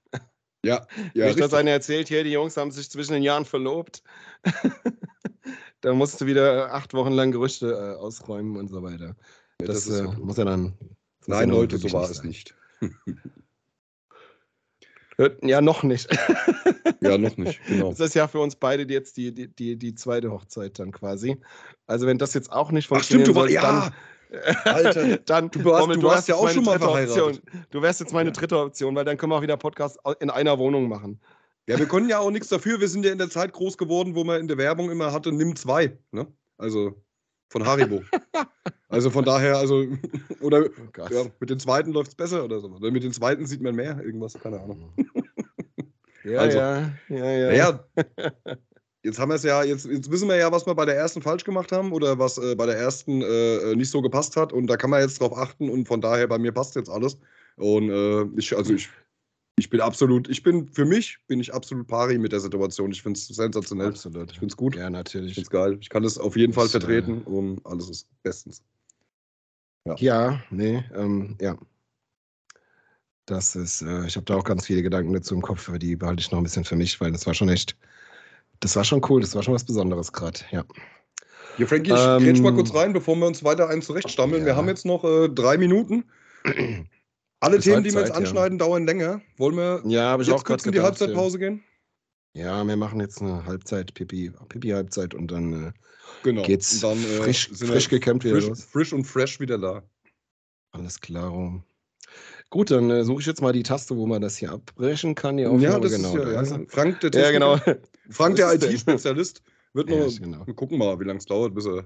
Ja, ja Nicht, dass einer erzählt, hier, die Jungs haben sich zwischen den Jahren verlobt. [LAUGHS] da musst du wieder acht Wochen lang Gerüchte äh, ausräumen und so weiter. Ja, Das, ist äh, ja- muss ja dann. ja Nein, dann Leute, so war es nicht. Ja, noch nicht. [LAUGHS] Ja, noch nicht. Genau. Das ist ja für uns beide jetzt die, die, die, die zweite Hochzeit dann quasi. Also wenn das jetzt auch nicht Ach stimmt, funktioniert, du warst. Ja! Alter, [LAUGHS] dann du warst- Rommel, du warst hast ja auch schon mal verheiratet. Option. Du wärst jetzt meine dritte Option, weil dann können wir auch wieder Podcast in einer Wohnung machen. Ja, wir konnten ja auch nichts dafür. Wir sind ja in der Zeit groß geworden, wo man in der Werbung immer hatte, nimm zwei. Ne? Also von Haribo. [LAUGHS] also von daher, also, [LAUGHS] oder Oh ja, mit den zweiten läuft es besser oder so. Oder mit den zweiten sieht man mehr, irgendwas, keine Ahnung. Ja, Also, ja, ja, ja. Naja, jetzt haben wir es ja, jetzt, jetzt wissen wir ja, was wir bei der ersten falsch gemacht haben oder was äh, bei der ersten äh, nicht so gepasst hat. Und da kann man jetzt drauf achten und von daher bei mir passt jetzt alles. Und äh, ich, also ich, ich bin absolut, ich bin, für mich bin ich absolut pari mit der Situation. Ich finde es sensationell. Absolut. Ich finde es gut. Ja, Ich natürlich. finde es geil. Ich kann es auf jeden Fall Das, äh, vertreten und alles ist bestens. Ja, nee, ähm, ja. Das ist, äh, ich habe da auch ganz viele Gedanken dazu im Kopf, aber die behalte ich noch ein bisschen für mich, weil das war schon echt, das war schon cool, das war schon was Besonderes gerade, ja. Hier, Frankie, ich Ähm, grätsch mal kurz rein, bevor wir uns weiter einen zurechtstammeln. Wir Ja. haben jetzt noch äh, drei Minuten. Alle Bis Themen, die wir jetzt Halbzeit, ja. anschneiden, dauern länger. Wollen wir Ja, jetzt auch kurz in die gedacht. Halbzeitpause gehen? Ja. ja, wir machen jetzt eine Halbzeit, Pipi, Pipi-Halbzeit und dann äh, Genau. geht's Und dann, äh, frisch, frisch wir gekämmt wieder frisch, los. frisch und fresh wieder da. Alles klar. Gut, dann äh, suche ich jetzt mal die Taste, wo man das hier abbrechen kann. Die ja, Aufnahme, das genau. ist ja, ja, er. Frank, der ja, genau. [LAUGHS] Frank, der? IT-Spezialist, wird Ja, noch. genau. Wir gucken mal, wie lange es dauert, bis er.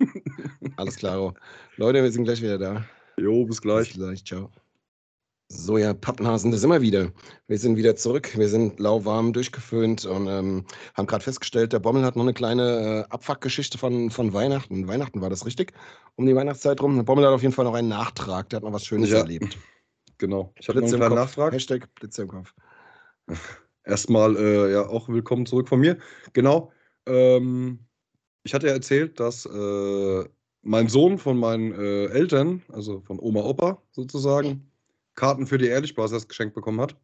[LAUGHS] [LAUGHS] Alles klar. Leute, wir sind gleich wieder da. Jo, bis gleich. Bis gleich, ciao. So, ja, Pappenhasen, da sind wir wieder. Wir sind wieder zurück. Wir sind lauwarm durchgeföhnt und ähm, haben gerade festgestellt, der Bommel hat noch eine kleine äh, Abfuckgeschichte von, von Weihnachten. Weihnachten war das richtig? Um die Weihnachtszeit rum. Der Bommel hat auf jeden Fall noch einen Nachtrag. Der hat noch was Schönes Ja. erlebt. Genau. Ich habe noch Kopf. Nachtrag. Hashtag Blitze im Kopf. [LAUGHS] Erstmal, äh, ja, auch willkommen zurück von mir. Genau. Ähm, ich hatte ja erzählt, dass äh, mein Sohn von meinen äh, Eltern, also von Oma Opa sozusagen, Karten für die Ehrlich Brothers geschenkt bekommen hat.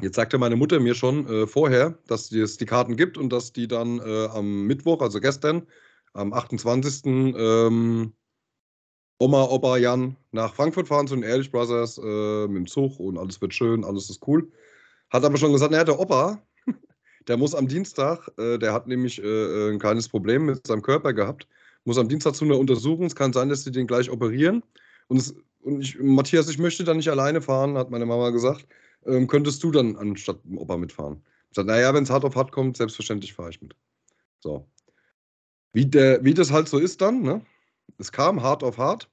Jetzt sagte meine Mutter mir schon äh, vorher, dass es die Karten gibt und dass die dann äh, am Mittwoch, also gestern, am 28. Ähm, Oma, Opa, Jan nach Frankfurt fahren zu den Ehrlich Brothers äh, mit dem Zug und alles wird schön, alles ist cool. Hat aber schon gesagt, naja, der Opa, [LAUGHS] der muss am Dienstag, äh, der hat nämlich äh, ein kleines Problem mit seinem Körper gehabt, muss am Dienstag zu einer Untersuchung. Es kann sein, dass sie den gleich operieren. Und, es, und ich, Matthias, ich möchte da nicht alleine fahren, hat meine Mama gesagt. Ähm, könntest du dann anstatt dem Opa mitfahren? Ich sagte, naja, wenn es hart auf hart kommt, selbstverständlich fahre ich mit. So. Wie, der, wie das halt so ist dann, ne? Es kam hart auf hart.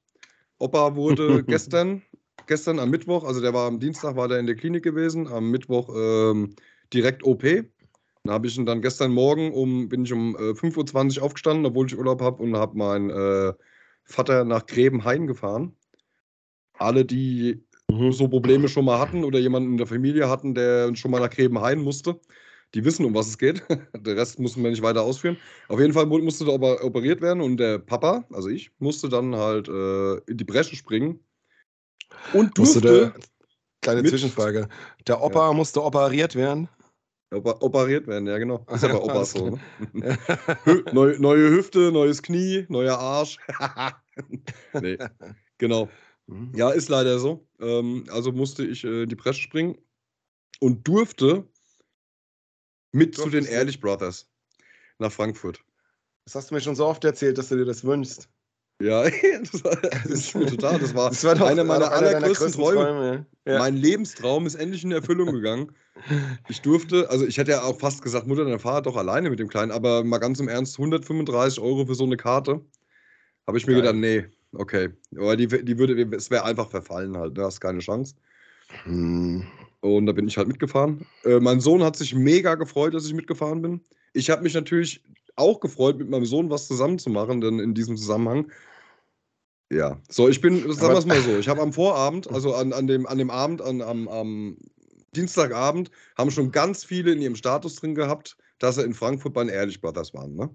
Opa wurde [LAUGHS] gestern, gestern am Mittwoch, also der war am Dienstag, war der in der Klinik gewesen, am Mittwoch ähm, direkt OP. Dann habe ich ihn dann gestern Morgen um, bin ich um äh, 5.20 Uhr aufgestanden, obwohl ich Urlaub habe und habe meinen äh, Vater nach Grebenhain gefahren. Alle, die so Probleme schon mal hatten oder jemanden in der Familie hatten, der schon mal nach Grebenhain musste, die wissen, um was es geht. [LAUGHS] der Rest mussten wir nicht weiter ausführen. Auf jeden Fall mu- musste da oper- operiert werden und der Papa, also ich, musste dann halt äh, in die Bresche springen und durfte der, kleine mit- Zwischenfrage. Der Opa musste operiert werden. oper operiert werden, ja genau. [LAUGHS] Ist ja bei Opa Alles so. Ne? [LAUGHS] Hü neu, neue Hüfte, neues Knie, neuer Arsch. nee, genau. Mhm. Ja, ist leider so. Ähm, also musste ich äh, in die Bresche springen und durfte mit zu den? Ehrlich Brothers nach Frankfurt. Das hast du mir schon so oft erzählt, dass du dir das wünschst. Ja, [LAUGHS] das, war, das ist mir total. Das war, Das war doch einer meiner doch allergrößten Träume. Träume. Ja. Mein Lebenstraum ist endlich in Erfüllung gegangen. Ich durfte, also ich hätte ja auch fast gesagt, Mutter, dann fahr doch alleine mit dem Kleinen, aber mal ganz im Ernst, 135 Euro für so eine Karte. Habe ich mir Geil. gedacht, nee, okay. Aber die, die würde, es wäre einfach verfallen halt, du hast keine Chance. Hm. Und da bin ich halt mitgefahren. Äh, mein Sohn hat sich mega gefreut, dass ich mitgefahren bin. Ich habe mich natürlich auch gefreut, mit meinem Sohn was zusammen zu machen, denn in diesem Zusammenhang. Ja, so, ich bin, sagen wir es mal so, [LAUGHS] ich habe am Vorabend, also an, an, dem, an dem Abend, an, am, am Dienstagabend, haben schon ganz viele in ihrem Status drin gehabt, dass sie in Frankfurt bei den Ehrlich Brothers waren. Ne?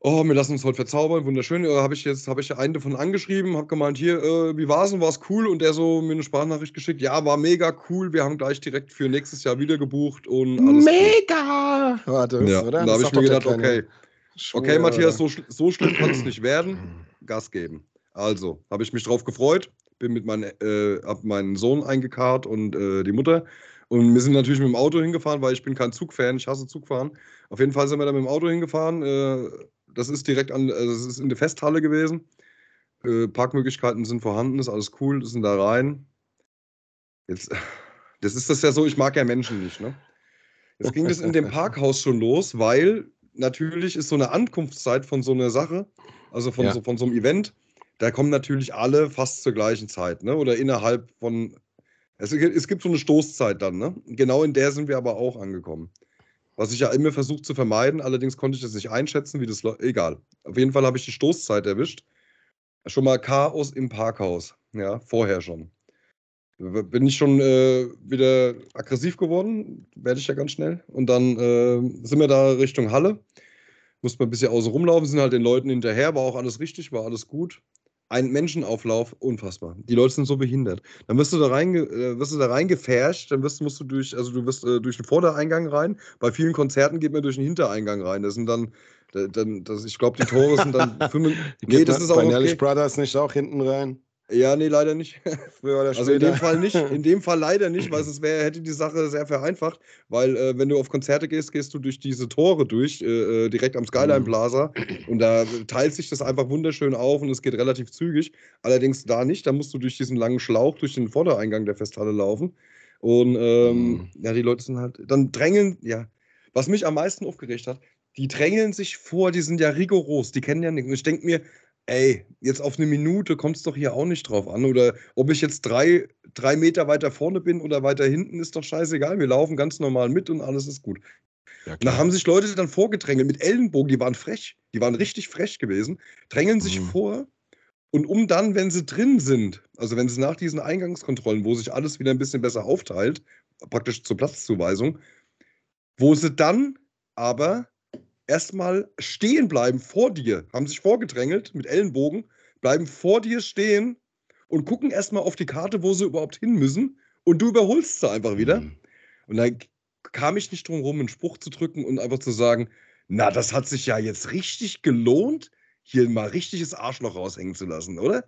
Oh, wir lassen uns heute verzaubern, wunderschön. Äh, habe ich jetzt, habe ich einen davon angeschrieben, habe gemeint, hier, äh, wie war's denn, war's cool? Und der so mir eine Sprachnachricht geschickt, ja, war mega cool. Wir haben gleich direkt für nächstes Jahr wieder gebucht und alles. Mega! Cool. War das, ja, oder? Da habe ich mir gedacht, okay, okay, Matthias, so, so schlimm kann es nicht werden. Gas geben. Also, habe ich mich drauf gefreut, bin mit meinem, äh, hab meinen Sohn eingekarrt und äh, die Mutter. Und wir sind natürlich mit dem Auto hingefahren, weil ich bin kein Zugfan, ich hasse Zugfahren. Auf jeden Fall sind wir dann mit dem Auto hingefahren. Äh, das ist direkt an, also das ist in der Festhalle gewesen. Äh, Parkmöglichkeiten sind vorhanden, ist alles cool, sind da rein. Jetzt, [LAUGHS] das ist das ja so, ich mag ja Menschen nicht, ne? Jetzt ging das in dem [LAUGHS] Parkhaus schon los, weil natürlich ist so eine Ankunftszeit von so einer Sache, also von, ja. so, von so einem Event, da kommen natürlich alle fast zur gleichen Zeit, ne? Oder innerhalb von. Es, es gibt so eine Stoßzeit dann, ne? Genau in der sind wir aber auch angekommen. Was ich ja immer versucht zu vermeiden, allerdings konnte ich das nicht einschätzen, wie das läuft. Egal. Auf jeden Fall habe ich die Stoßzeit erwischt. Schon mal Chaos im Parkhaus. Ja, vorher schon. Bin ich schon äh, wieder aggressiv geworden, werde ich ja ganz schnell. Und dann äh, sind wir da Richtung Halle. Mussten wir ein bisschen außen rumlaufen, sind halt den Leuten hinterher, war auch alles richtig, war alles gut ein Menschenauflauf, unfassbar. Die Leute sind so behindert. Dann wirst du da rein, äh, wirst du da reingefärscht, dann wirst, musst du durch, also du wirst äh, durch den Vordereingang rein. Bei vielen Konzerten geht man durch den Hintereingang rein. Das sind dann, dann das, ich glaube, die Tore sind dann [LAUGHS] fünf. nee, das ist auch. Okay. Brothers nicht auch hinten rein? Ja, nee, leider nicht. [LAUGHS] Früher oder später. Also in dem Fall nicht. In dem Fall leider nicht, weil [LAUGHS] es wär, hätte die Sache sehr vereinfacht. Weil, äh, wenn du auf Konzerte gehst, gehst du durch diese Tore durch, äh, äh direkt am Skyline mhm. Plaza. Und da teilt sich das einfach wunderschön auf und es geht relativ zügig. Allerdings da nicht. Da musst du durch diesen langen Schlauch, durch den Vordereingang der Festhalle laufen. Und ähm, mhm. ja, die Leute sind halt. Dann drängeln, ja. Was mich am meisten aufgeregt hat, die drängeln sich vor, die sind ja rigoros, die kennen ja nichts. Und ich denke mir, ey, jetzt auf eine Minute kommt es doch hier auch nicht drauf an. Oder ob ich jetzt drei, drei Meter weiter vorne bin oder weiter hinten, ist doch scheißegal. Wir laufen ganz normal mit und alles ist gut. Ja, da haben sich Leute dann vorgedrängelt mit Ellenbogen, die waren frech, die waren richtig frech gewesen, drängeln sich mhm. vor und um dann, wenn sie drin sind, also wenn sie nach diesen Eingangskontrollen, wo sich alles wieder ein bisschen besser aufteilt, praktisch zur Platzzuweisung, wo sie dann aber erstmal stehen bleiben vor dir, haben sich vorgedrängelt mit Ellenbogen, bleiben vor dir stehen und gucken erstmal auf die Karte, wo sie überhaupt hin müssen und du überholst sie einfach wieder. Mhm. Und dann kam ich nicht drum rum, einen Spruch zu drücken und einfach zu sagen, na, das hat sich ja jetzt richtig gelohnt, hier mal richtiges Arschloch raushängen zu lassen, oder?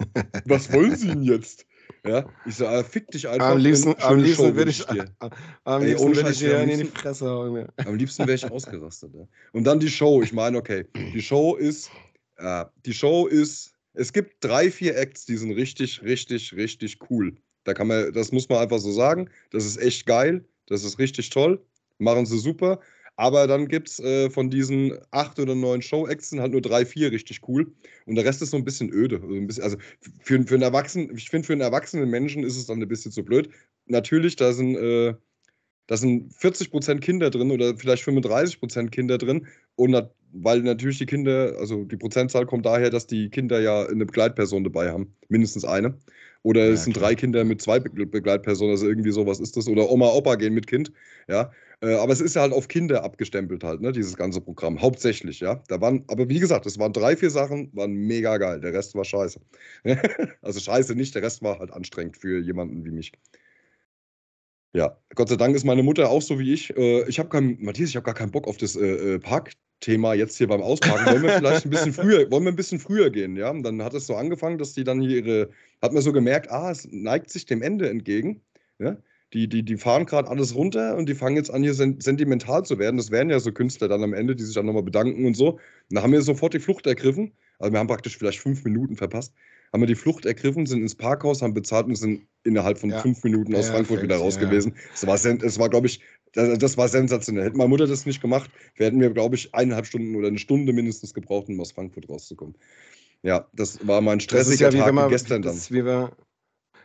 [LAUGHS] Was wollen Sie denn jetzt? Ja, ich so, ah, fick dich einfach. Am liebsten, am liebsten würde ich, ich [LAUGHS] am Ey, liebsten würde ich dir in die Fresse hauen. Am liebsten wäre ich ausgerastet. Ja. Und dann die Show. Ich meine, okay, die Show ist, äh, die Show ist, es gibt drei, vier Acts, die sind richtig, richtig, richtig cool. Da kann man, das muss man einfach so sagen. Das ist echt geil. Das ist richtig toll. Machen sie super. Aber dann gibt es äh, von diesen acht oder neun Show-Acts halt nur drei, vier richtig cool. Und der Rest ist so ein bisschen öde. Also, ein bisschen, also für, für einen Erwachsenen, ich finde, für einen erwachsenen Menschen ist es dann ein bisschen zu blöd. Natürlich, da sind, äh, da sind 40% Kinder drin oder vielleicht 35% Kinder drin. Und nat weil natürlich die Kinder, also die Prozentzahl kommt daher, dass die Kinder ja eine Begleitperson dabei haben. Mindestens eine. Oder ja, es sind klar. drei Kinder mit zwei Begleitpersonen, also irgendwie sowas ist das. Oder Oma, Opa gehen mit Kind. Ja, äh, aber es ist ja halt auf Kinder abgestempelt halt, ne, dieses ganze Programm. Hauptsächlich, ja. Da waren, aber wie gesagt, es waren drei, vier Sachen, waren mega geil. Der Rest war scheiße. [LAUGHS] also scheiße nicht, der Rest war halt anstrengend für jemanden wie mich. Ja, Gott sei Dank ist meine Mutter auch so wie ich. Äh, ich habe keinen, Matthias, ich habe gar keinen Bock auf das äh, äh Parkthema jetzt hier beim Ausparken. Wollen wir vielleicht ein bisschen [LAUGHS] früher, wollen wir ein bisschen früher gehen, ja? Und dann hat es so angefangen, dass die dann hier ihre, hat man so gemerkt, ah, es neigt sich dem Ende entgegen. Ja? die, die, die fahren gerade alles runter und die fangen jetzt an, hier sentimental zu werden. Das wären ja so Künstler dann am Ende, die sich dann nochmal bedanken und so. Und da haben wir sofort die Flucht ergriffen. Also wir haben praktisch vielleicht fünf Minuten verpasst. Haben wir die Flucht ergriffen, sind ins Parkhaus, haben bezahlt und sind innerhalb von ja. fünf Minuten aus ja, Frankfurt wieder raus gewesen. Das war, war glaube ich, das, das, war sensationell. Hätte meine Mutter das nicht gemacht, wir hätten wir, glaube ich, eineinhalb Stunden oder eine Stunde mindestens gebraucht, um aus Frankfurt rauszukommen. Ja, das war mein stressiger Tag man, gestern dann. Das, wie wir,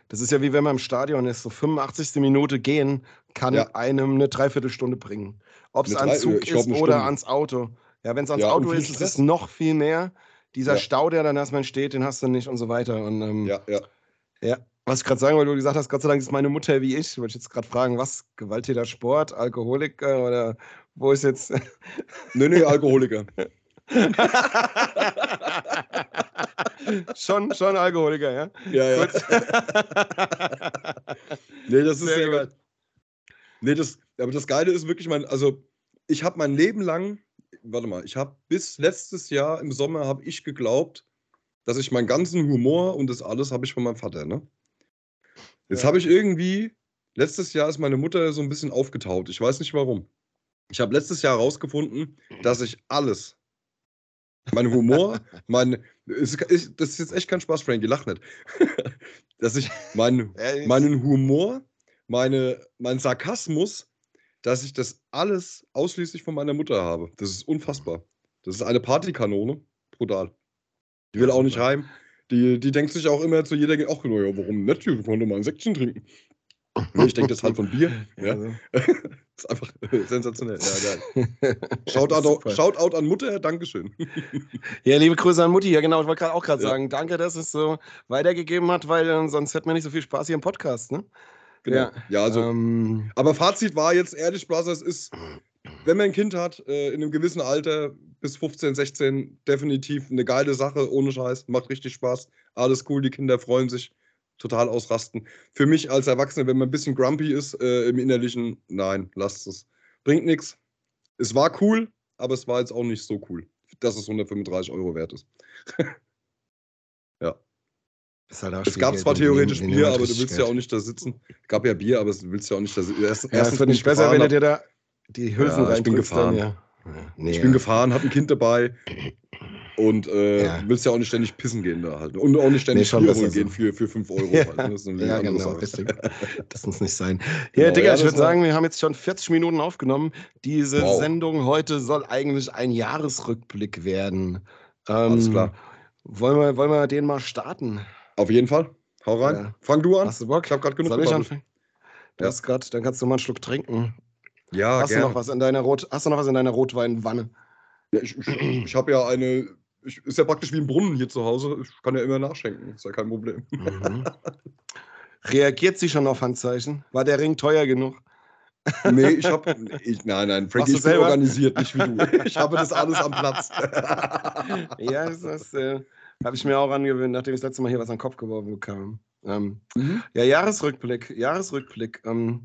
Das ist ja wie wenn man im Stadion ist, so 85. Minute gehen kann ja. einem eine Dreiviertelstunde bringen. Ob es an Zug ist oder ans Auto. Ja, wenn es ans ja, Auto ist, ist es noch viel mehr. Dieser ja. Stau, der dann erstmal entsteht, den hast du nicht und so weiter. Und, ähm, ja, ja. Ja, was ich gerade sagen wollte, du gesagt hast, Gott sei Dank ist meine Mutter wie ich. Wollte ich jetzt gerade fragen, was? Gewalttäter Sport, Alkoholiker oder wo ist jetzt. [LAUGHS] nee, nee, Alkoholiker. [LAUGHS] schon, schon Alkoholiker, ja? Ja, ja. [LAUGHS] nee, das ist sehr geil. Nee, das, aber das Geile ist wirklich mein, also ich habe mein Leben lang, warte mal, ich habe bis letztes Jahr im Sommer habe ich geglaubt, dass ich meinen ganzen Humor und das alles habe ich von meinem Vater, ne? Jetzt ja. habe ich irgendwie, letztes Jahr ist meine Mutter so ein bisschen aufgetaut. Ich weiß nicht warum. Ich habe letztes Jahr herausgefunden, dass ich alles, [LAUGHS] mein Humor, mein, ist, ist, das ist jetzt echt kein Spaß, Frankie, lach nicht, [LAUGHS] dass ich mein, meinen Humor, meine, meinen Sarkasmus, dass ich das alles ausschließlich von meiner Mutter habe. Das ist unfassbar. Das ist eine Partykanone. Brutal. Die will auch nicht heim. Die, die denkt sich auch immer zu jeder, ach, naja, warum nicht? Ich konnte mal ein Säckchen trinken. Nee, ich denke das halt von Bier. [LAUGHS] Ja. [LAUGHS] Das ist einfach [LAUGHS] sensationell. Ja, geil. Shoutout, Shoutout an Mutter, Dankeschön. ja, liebe Grüße an Mutti. Ja, genau, ich wollte gerade auch gerade ja. sagen, danke, dass es so weitergegeben hat, weil äh, sonst hätten wir nicht so viel Spaß hier im Podcast, ne? Genau. Ja, ja also. Ähm, aber Fazit war jetzt ehrlich, Brothers ist, wenn man ein Kind hat, äh, in einem gewissen Alter, bis 15, 16, definitiv eine geile Sache, ohne Scheiß, macht richtig Spaß. Alles cool, die Kinder freuen sich, total ausrasten. Für mich als Erwachsener, wenn man ein bisschen grumpy ist äh, im Innerlichen, nein, lasst es. Bringt nichts. Es war cool, aber es war jetzt auch nicht so cool, dass es 135 Euro wert ist. [LAUGHS] ja. Halt es gab zwar theoretisch Bier, aber du willst ja auch nicht da sitzen. Es gab ja Bier, aber du willst ja auch nicht da sitzen. Erst, ja, erstens finde ich besser, wenn er dir da die Hülsen ja, Ich bin gefahren. Dann, ja. Nee, ich bin gefahren, habe ein Kind dabei und äh, ja. willst ja auch nicht ständig pissen gehen da halt. Und auch nicht ständig nee, Bier holen gehen für, für 5 Euro. [LAUGHS] Ja, halt. Das, ja genau, [LAUGHS] das muss nicht sein. Ja, genau, Digga, ich würde sagen, wir haben jetzt schon 40 Minuten aufgenommen. Diese wow. Sendung heute soll eigentlich ein Jahresrückblick werden. Ähm, Alles klar. Wollen wir, wollen wir den mal starten? Auf jeden Fall. Hau rein. Ja. Fang du an. Hast du Bock? Ich habe gerade genug Soll ich anfangen? Du hast grad, dann kannst du mal einen Schluck trinken. Ja, hast gerne. du noch was in deiner Rot, hast du noch was in deiner Rotweinwanne? Ja, ich, ich, ich habe ja eine, ich, ist ja praktisch wie ein Brunnen hier zu Hause. Ich kann ja immer nachschenken, ist ja kein Problem. Mhm. Reagiert sie schon auf Handzeichen? War der Ring teuer genug? Nee, ich habe. Nein, nein, Frankie, ich bin organisiert, nicht wie du. Ich habe das alles am Platz. [LAUGHS] ja, das, das äh, habe ich mir auch angewöhnt, nachdem ich das letzte Mal hier was an den Kopf geworfen bekam. Ähm, mhm. Ja, Jahresrückblick. Jahresrückblick. Ähm,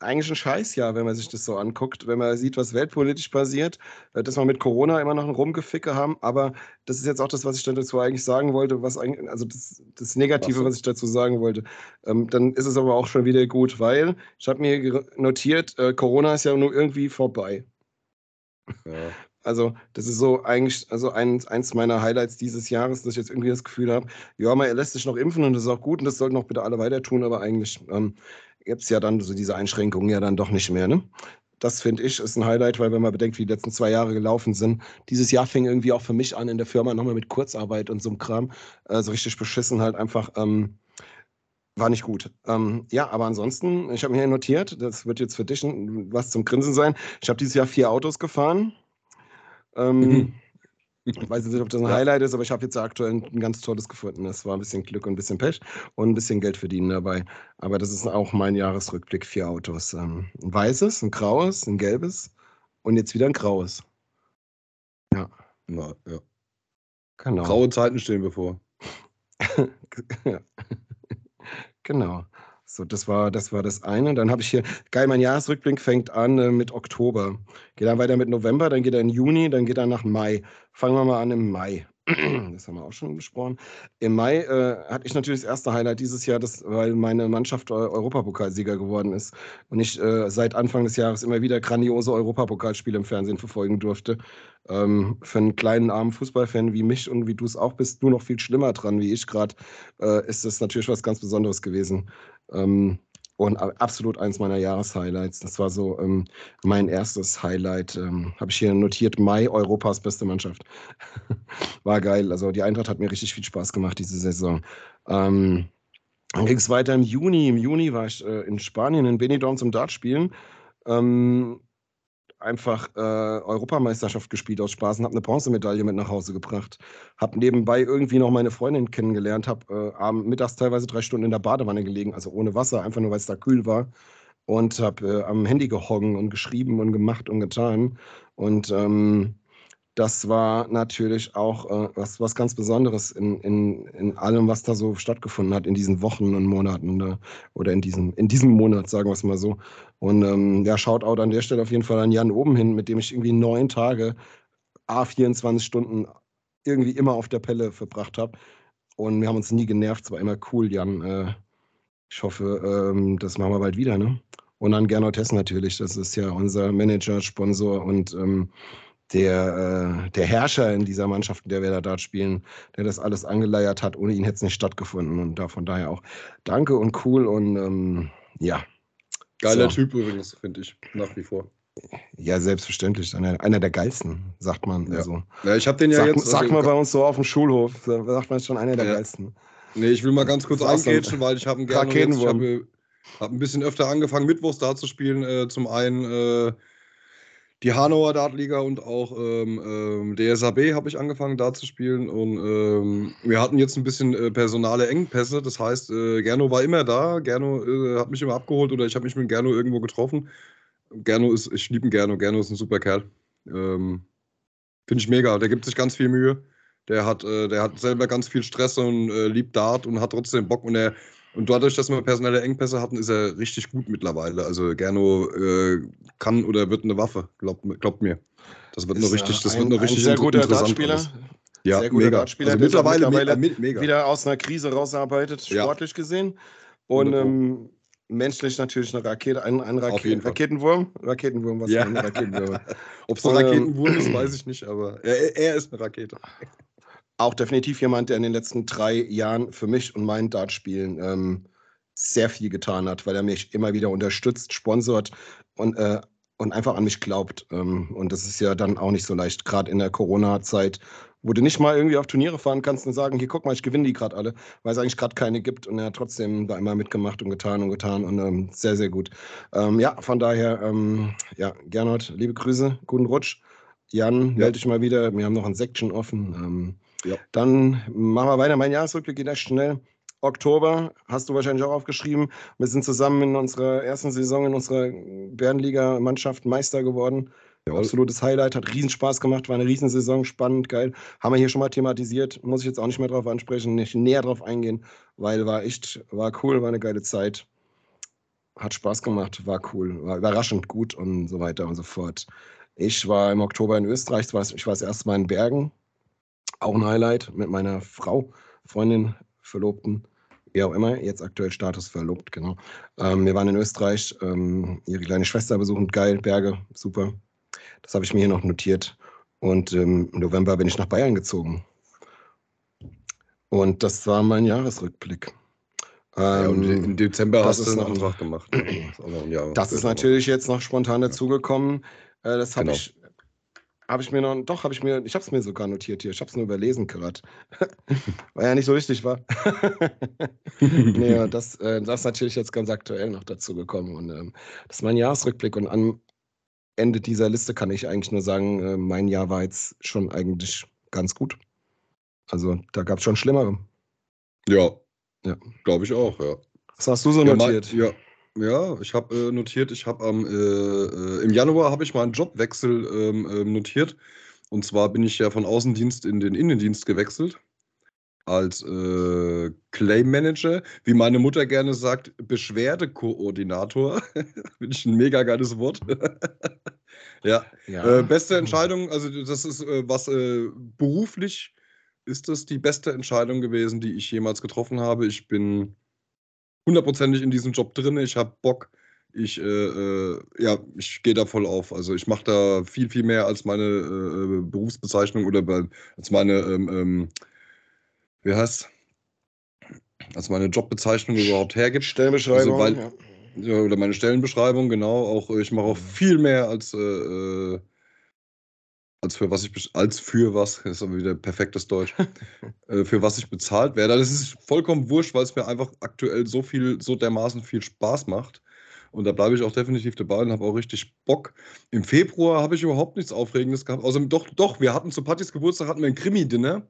eigentlich ein Scheißjahr, wenn man sich das so anguckt, wenn man sieht, was weltpolitisch passiert, äh, dass wir mit Corona immer noch ein Rumgeficke haben, aber das ist jetzt auch das, was ich dazu eigentlich sagen wollte, was eigentlich, also das, das Negative, was, was ich dazu sagen wollte. Ähm, dann ist es aber auch schon wieder gut, weil ich habe mir notiert, äh, Corona ist ja nur irgendwie vorbei. Ja. Also, das ist so eigentlich, also ein, eins meiner Highlights dieses Jahres, dass ich jetzt irgendwie das Gefühl habe, ja, man lässt sich noch impfen und das ist auch gut und das sollten auch bitte alle weiter tun, aber eigentlich ähm, gibt es ja dann so diese Einschränkungen ja dann doch nicht mehr. Ne? Das finde ich ist ein Highlight, weil wenn man bedenkt, wie die letzten zwei Jahre gelaufen sind, dieses Jahr fing irgendwie auch für mich an in der Firma nochmal mit Kurzarbeit und so einem Kram. Also richtig beschissen halt einfach. Ähm, war nicht gut. Ähm, ja, aber ansonsten, ich habe mir hier notiert, das wird jetzt für dich was zum Grinsen sein. Ich habe dieses Jahr vier Autos gefahren. Ähm, mhm. Ich weiß nicht, ob das ein Highlight ist, aber ich habe jetzt aktuell ein ganz tolles gefunden. Es war ein bisschen Glück und ein bisschen Pech und ein bisschen Geld verdienen dabei. Aber das ist auch mein Jahresrückblick. Vier Autos. Ähm, ein weißes, ein graues, ein gelbes und jetzt wieder ein graues. Ja. Na, ja. Genau. Graue Zeiten stehen bevor. [LAUGHS] ja. Genau. So, das war, das war das eine. Dann habe ich hier, geil, mein Jahresrückblick fängt an äh, mit Oktober. Geht dann weiter mit November, dann geht er in Juni, dann geht er nach Mai. Fangen wir mal an im Mai. [CLEARS THROAT] Das haben wir auch schon besprochen. Im Mai äh, hatte ich natürlich das erste Highlight dieses Jahr, das, weil meine Mannschaft Europapokalsieger geworden ist und ich äh, seit Anfang des Jahres immer wieder grandiose Europapokalspiele im Fernsehen verfolgen durfte. Ähm, für einen kleinen armen Fußballfan wie mich und wie du es auch bist, du noch viel schlimmer dran wie ich gerade, äh, ist das natürlich was ganz Besonderes gewesen. Ähm, und absolut eins meiner Jahreshighlights. Das war so ähm, mein erstes Highlight. Ähm, Habe ich hier notiert, Mai, Europas beste Mannschaft. [LAUGHS] war geil. Also die Eintracht hat mir richtig viel Spaß gemacht diese Saison. Ähm, Dann ging es weiter im Juni. Im Juni war ich äh, in Spanien, in Benidorm zum Dart spielen. Ähm, einfach äh, Europameisterschaft gespielt aus Spaß und habe eine Bronzemedaille mit nach Hause gebracht. Habe nebenbei irgendwie noch meine Freundin kennengelernt, habe äh, mittags teilweise drei Stunden in der Badewanne gelegen, also ohne Wasser, einfach nur weil es da kühl war. Und habe äh, am Handy gehoggen und geschrieben und gemacht und getan. Und ähm, das war natürlich auch äh, was, was ganz Besonderes in, in, in allem, was da so stattgefunden hat in diesen Wochen und Monaten ne? oder in diesem, in diesem Monat, sagen wir es mal so. Und ähm, ja, schaut auch an der Stelle auf jeden Fall an Jan oben hin, mit dem ich irgendwie neun Tage, a 24 Stunden irgendwie immer auf der Pelle verbracht habe. Und wir haben uns nie genervt, es war immer cool, Jan. Äh, ich hoffe, ähm, das machen wir bald wieder. Ne? Und an Gernot Hess natürlich, das ist ja unser Manager, Sponsor und ähm, der, äh, der Herrscher in dieser Mannschaft, in der wir da Dart spielen, der das alles angeleiert hat. Ohne ihn hätte es nicht stattgefunden. Und da von daher auch danke und cool und ähm, ja. Geiler so. Typ übrigens, finde ich, nach wie vor. Ja, selbstverständlich. Einer, einer der geilsten, sagt man. Ja, also, ja ich habe den ja sag, jetzt. Sag also, mal bei uns so auf dem Schulhof, da sagt man schon einer der ja. geilsten. Nee, ich will mal ganz kurz eingrätschen, weil ich habe einen gerne. Ich habe hab ein bisschen öfter angefangen, Mittwochs da zu spielen. Äh, zum einen. Äh, die Hanauer Dartliga und auch ähm, ähm, DSAB habe ich angefangen da zu spielen. Und ähm, wir hatten jetzt ein bisschen äh, personale Engpässe. Das heißt, äh, Gerno war immer da. Gerno äh, hat mich immer abgeholt oder ich habe mich mit Gerno irgendwo getroffen. Gerno ist, ich liebe Gerno. Gerno ist ein super Kerl. Ähm, Finde ich mega. Der gibt sich ganz viel Mühe. Der hat, äh, der hat selber ganz viel Stress und äh, liebt Dart und hat trotzdem Bock. Und er, und dadurch, dass wir personelle Engpässe hatten, ist er richtig gut mittlerweile. Also Gerno äh, kann oder wird eine Waffe, glaubt, glaubt mir. Das wird ist, noch richtig, das ein, wird noch richtig ein sehr guter Dartspieler. Ja, sehr guter mega. Dartspieler, also mittlerweile, mittlerweile mega, mega. wieder aus einer Krise rausarbeitet, sportlich ja. gesehen. Und ähm, menschlich natürlich eine Rakete, ein, ein Raket Raketenwurm. Raketenwurm, was ja. [LAUGHS] ein Raketenwurm. Ob es ein Raketenwurm ist, weiß ich nicht, aber [LAUGHS] er, er ist eine Rakete auch definitiv jemand, der in den letzten drei Jahren für mich und mein Dartspielen ähm, sehr viel getan hat, weil er mich immer wieder unterstützt, sponsort und, äh, und einfach an mich glaubt. Ähm, und das ist ja dann auch nicht so leicht, gerade in der Corona-Zeit, wo du nicht mal irgendwie auf Turniere fahren kannst und sagen, hier guck mal, ich gewinne die gerade alle, weil es eigentlich gerade keine gibt. Und er hat trotzdem da immer mitgemacht und getan und getan und ähm, sehr, sehr gut. Ähm, ja, von daher, ähm, ja, Gernot, liebe Grüße, guten Rutsch. Jan, ja. melde dich mal wieder. Wir haben noch ein Section offen. Ja. Dann machen wir weiter. Mein Jahresrückblick geht echt schnell. Oktober hast du wahrscheinlich auch aufgeschrieben. Wir sind zusammen in unserer ersten Saison in unserer Bärenliga-Mannschaft Meister geworden. Ja. Absolutes Highlight, hat riesen Spaß gemacht, war eine Riesensaison, spannend, geil. Haben wir hier schon mal thematisiert, muss ich jetzt auch nicht mehr drauf ansprechen, nicht näher drauf eingehen, weil war echt, war cool, war eine geile Zeit. Hat Spaß gemacht, war cool, war überraschend gut und so weiter und so fort. Ich war im Oktober in Österreich, ich war das erste Mal in Bergen, auch ein Highlight mit meiner Frau, Freundin, Verlobten, wie auch immer, jetzt aktuell Status verlobt, genau. Ähm, wir waren in Österreich, ähm, ihre kleine Schwester besuchen, geil, Berge, super. Das habe ich mir hier noch notiert. Und ähm, im November bin ich nach Bayern gezogen. Und das war mein Jahresrückblick. Ja, und im ähm, Dezember hast du es noch einen Tag gemacht. [CLEARS THROAT] Das ist natürlich jetzt noch spontan dazugekommen. Äh, das habe genau. ich habe ich mir noch, doch, habe ich mir, ich habe es mir sogar notiert hier, ich habe es nur überlesen gerade. [LAUGHS] Weil ja nicht so richtig war. [LAUGHS] nee, das, äh, das ist natürlich jetzt ganz aktuell noch dazu gekommen. Und ähm, das ist mein Jahresrückblick. Und am Ende dieser Liste kann ich eigentlich nur sagen, äh, mein Jahr war jetzt schon eigentlich ganz gut. Also da gab es schon Schlimmere. Ja. Ja. Glaube ich auch, ja. Was hast du so notiert? Ja, ja, ich habe äh, notiert, ich habe am äh, äh, im Januar habe ich mal einen Jobwechsel ähm, ähm, notiert. Und zwar bin ich ja von Außendienst in den Innendienst gewechselt als äh, Claim Manager, wie meine Mutter gerne sagt, Beschwerdekoordinator. [LAUGHS] Finde ich ein mega geiles Wort. [LAUGHS] ja. ja. Äh, beste Entscheidung, also das ist äh, was äh, beruflich ist das die beste Entscheidung gewesen, die ich jemals getroffen habe. Ich bin hundertprozentig in diesem Job drin. Ich habe Bock. Ich, äh, äh, ja, ich gehe da voll auf. Also ich mache da viel, viel mehr als meine äh, Berufsbezeichnung oder bei, als meine, ähm, ähm, wie heißt als meine Jobbezeichnung überhaupt hergibt. Stellenbeschreibung. Also, weil, ja. Oder meine Stellenbeschreibung, genau. Auch ich mache auch viel mehr als äh, äh als für was ich als für was, [LAUGHS] das ist aber wieder perfektes Deutsch, [LAUGHS] äh, für was ich bezahlt werde. Das ist vollkommen wurscht, weil es mir einfach aktuell so viel, so dermaßen viel Spaß macht. Und da bleibe ich auch definitiv dabei und habe auch richtig Bock. Im Februar habe ich überhaupt nichts Aufregendes gehabt. Außer doch, doch, wir hatten zu Pattys Geburtstag hatten wir ein Krimi-Dinner.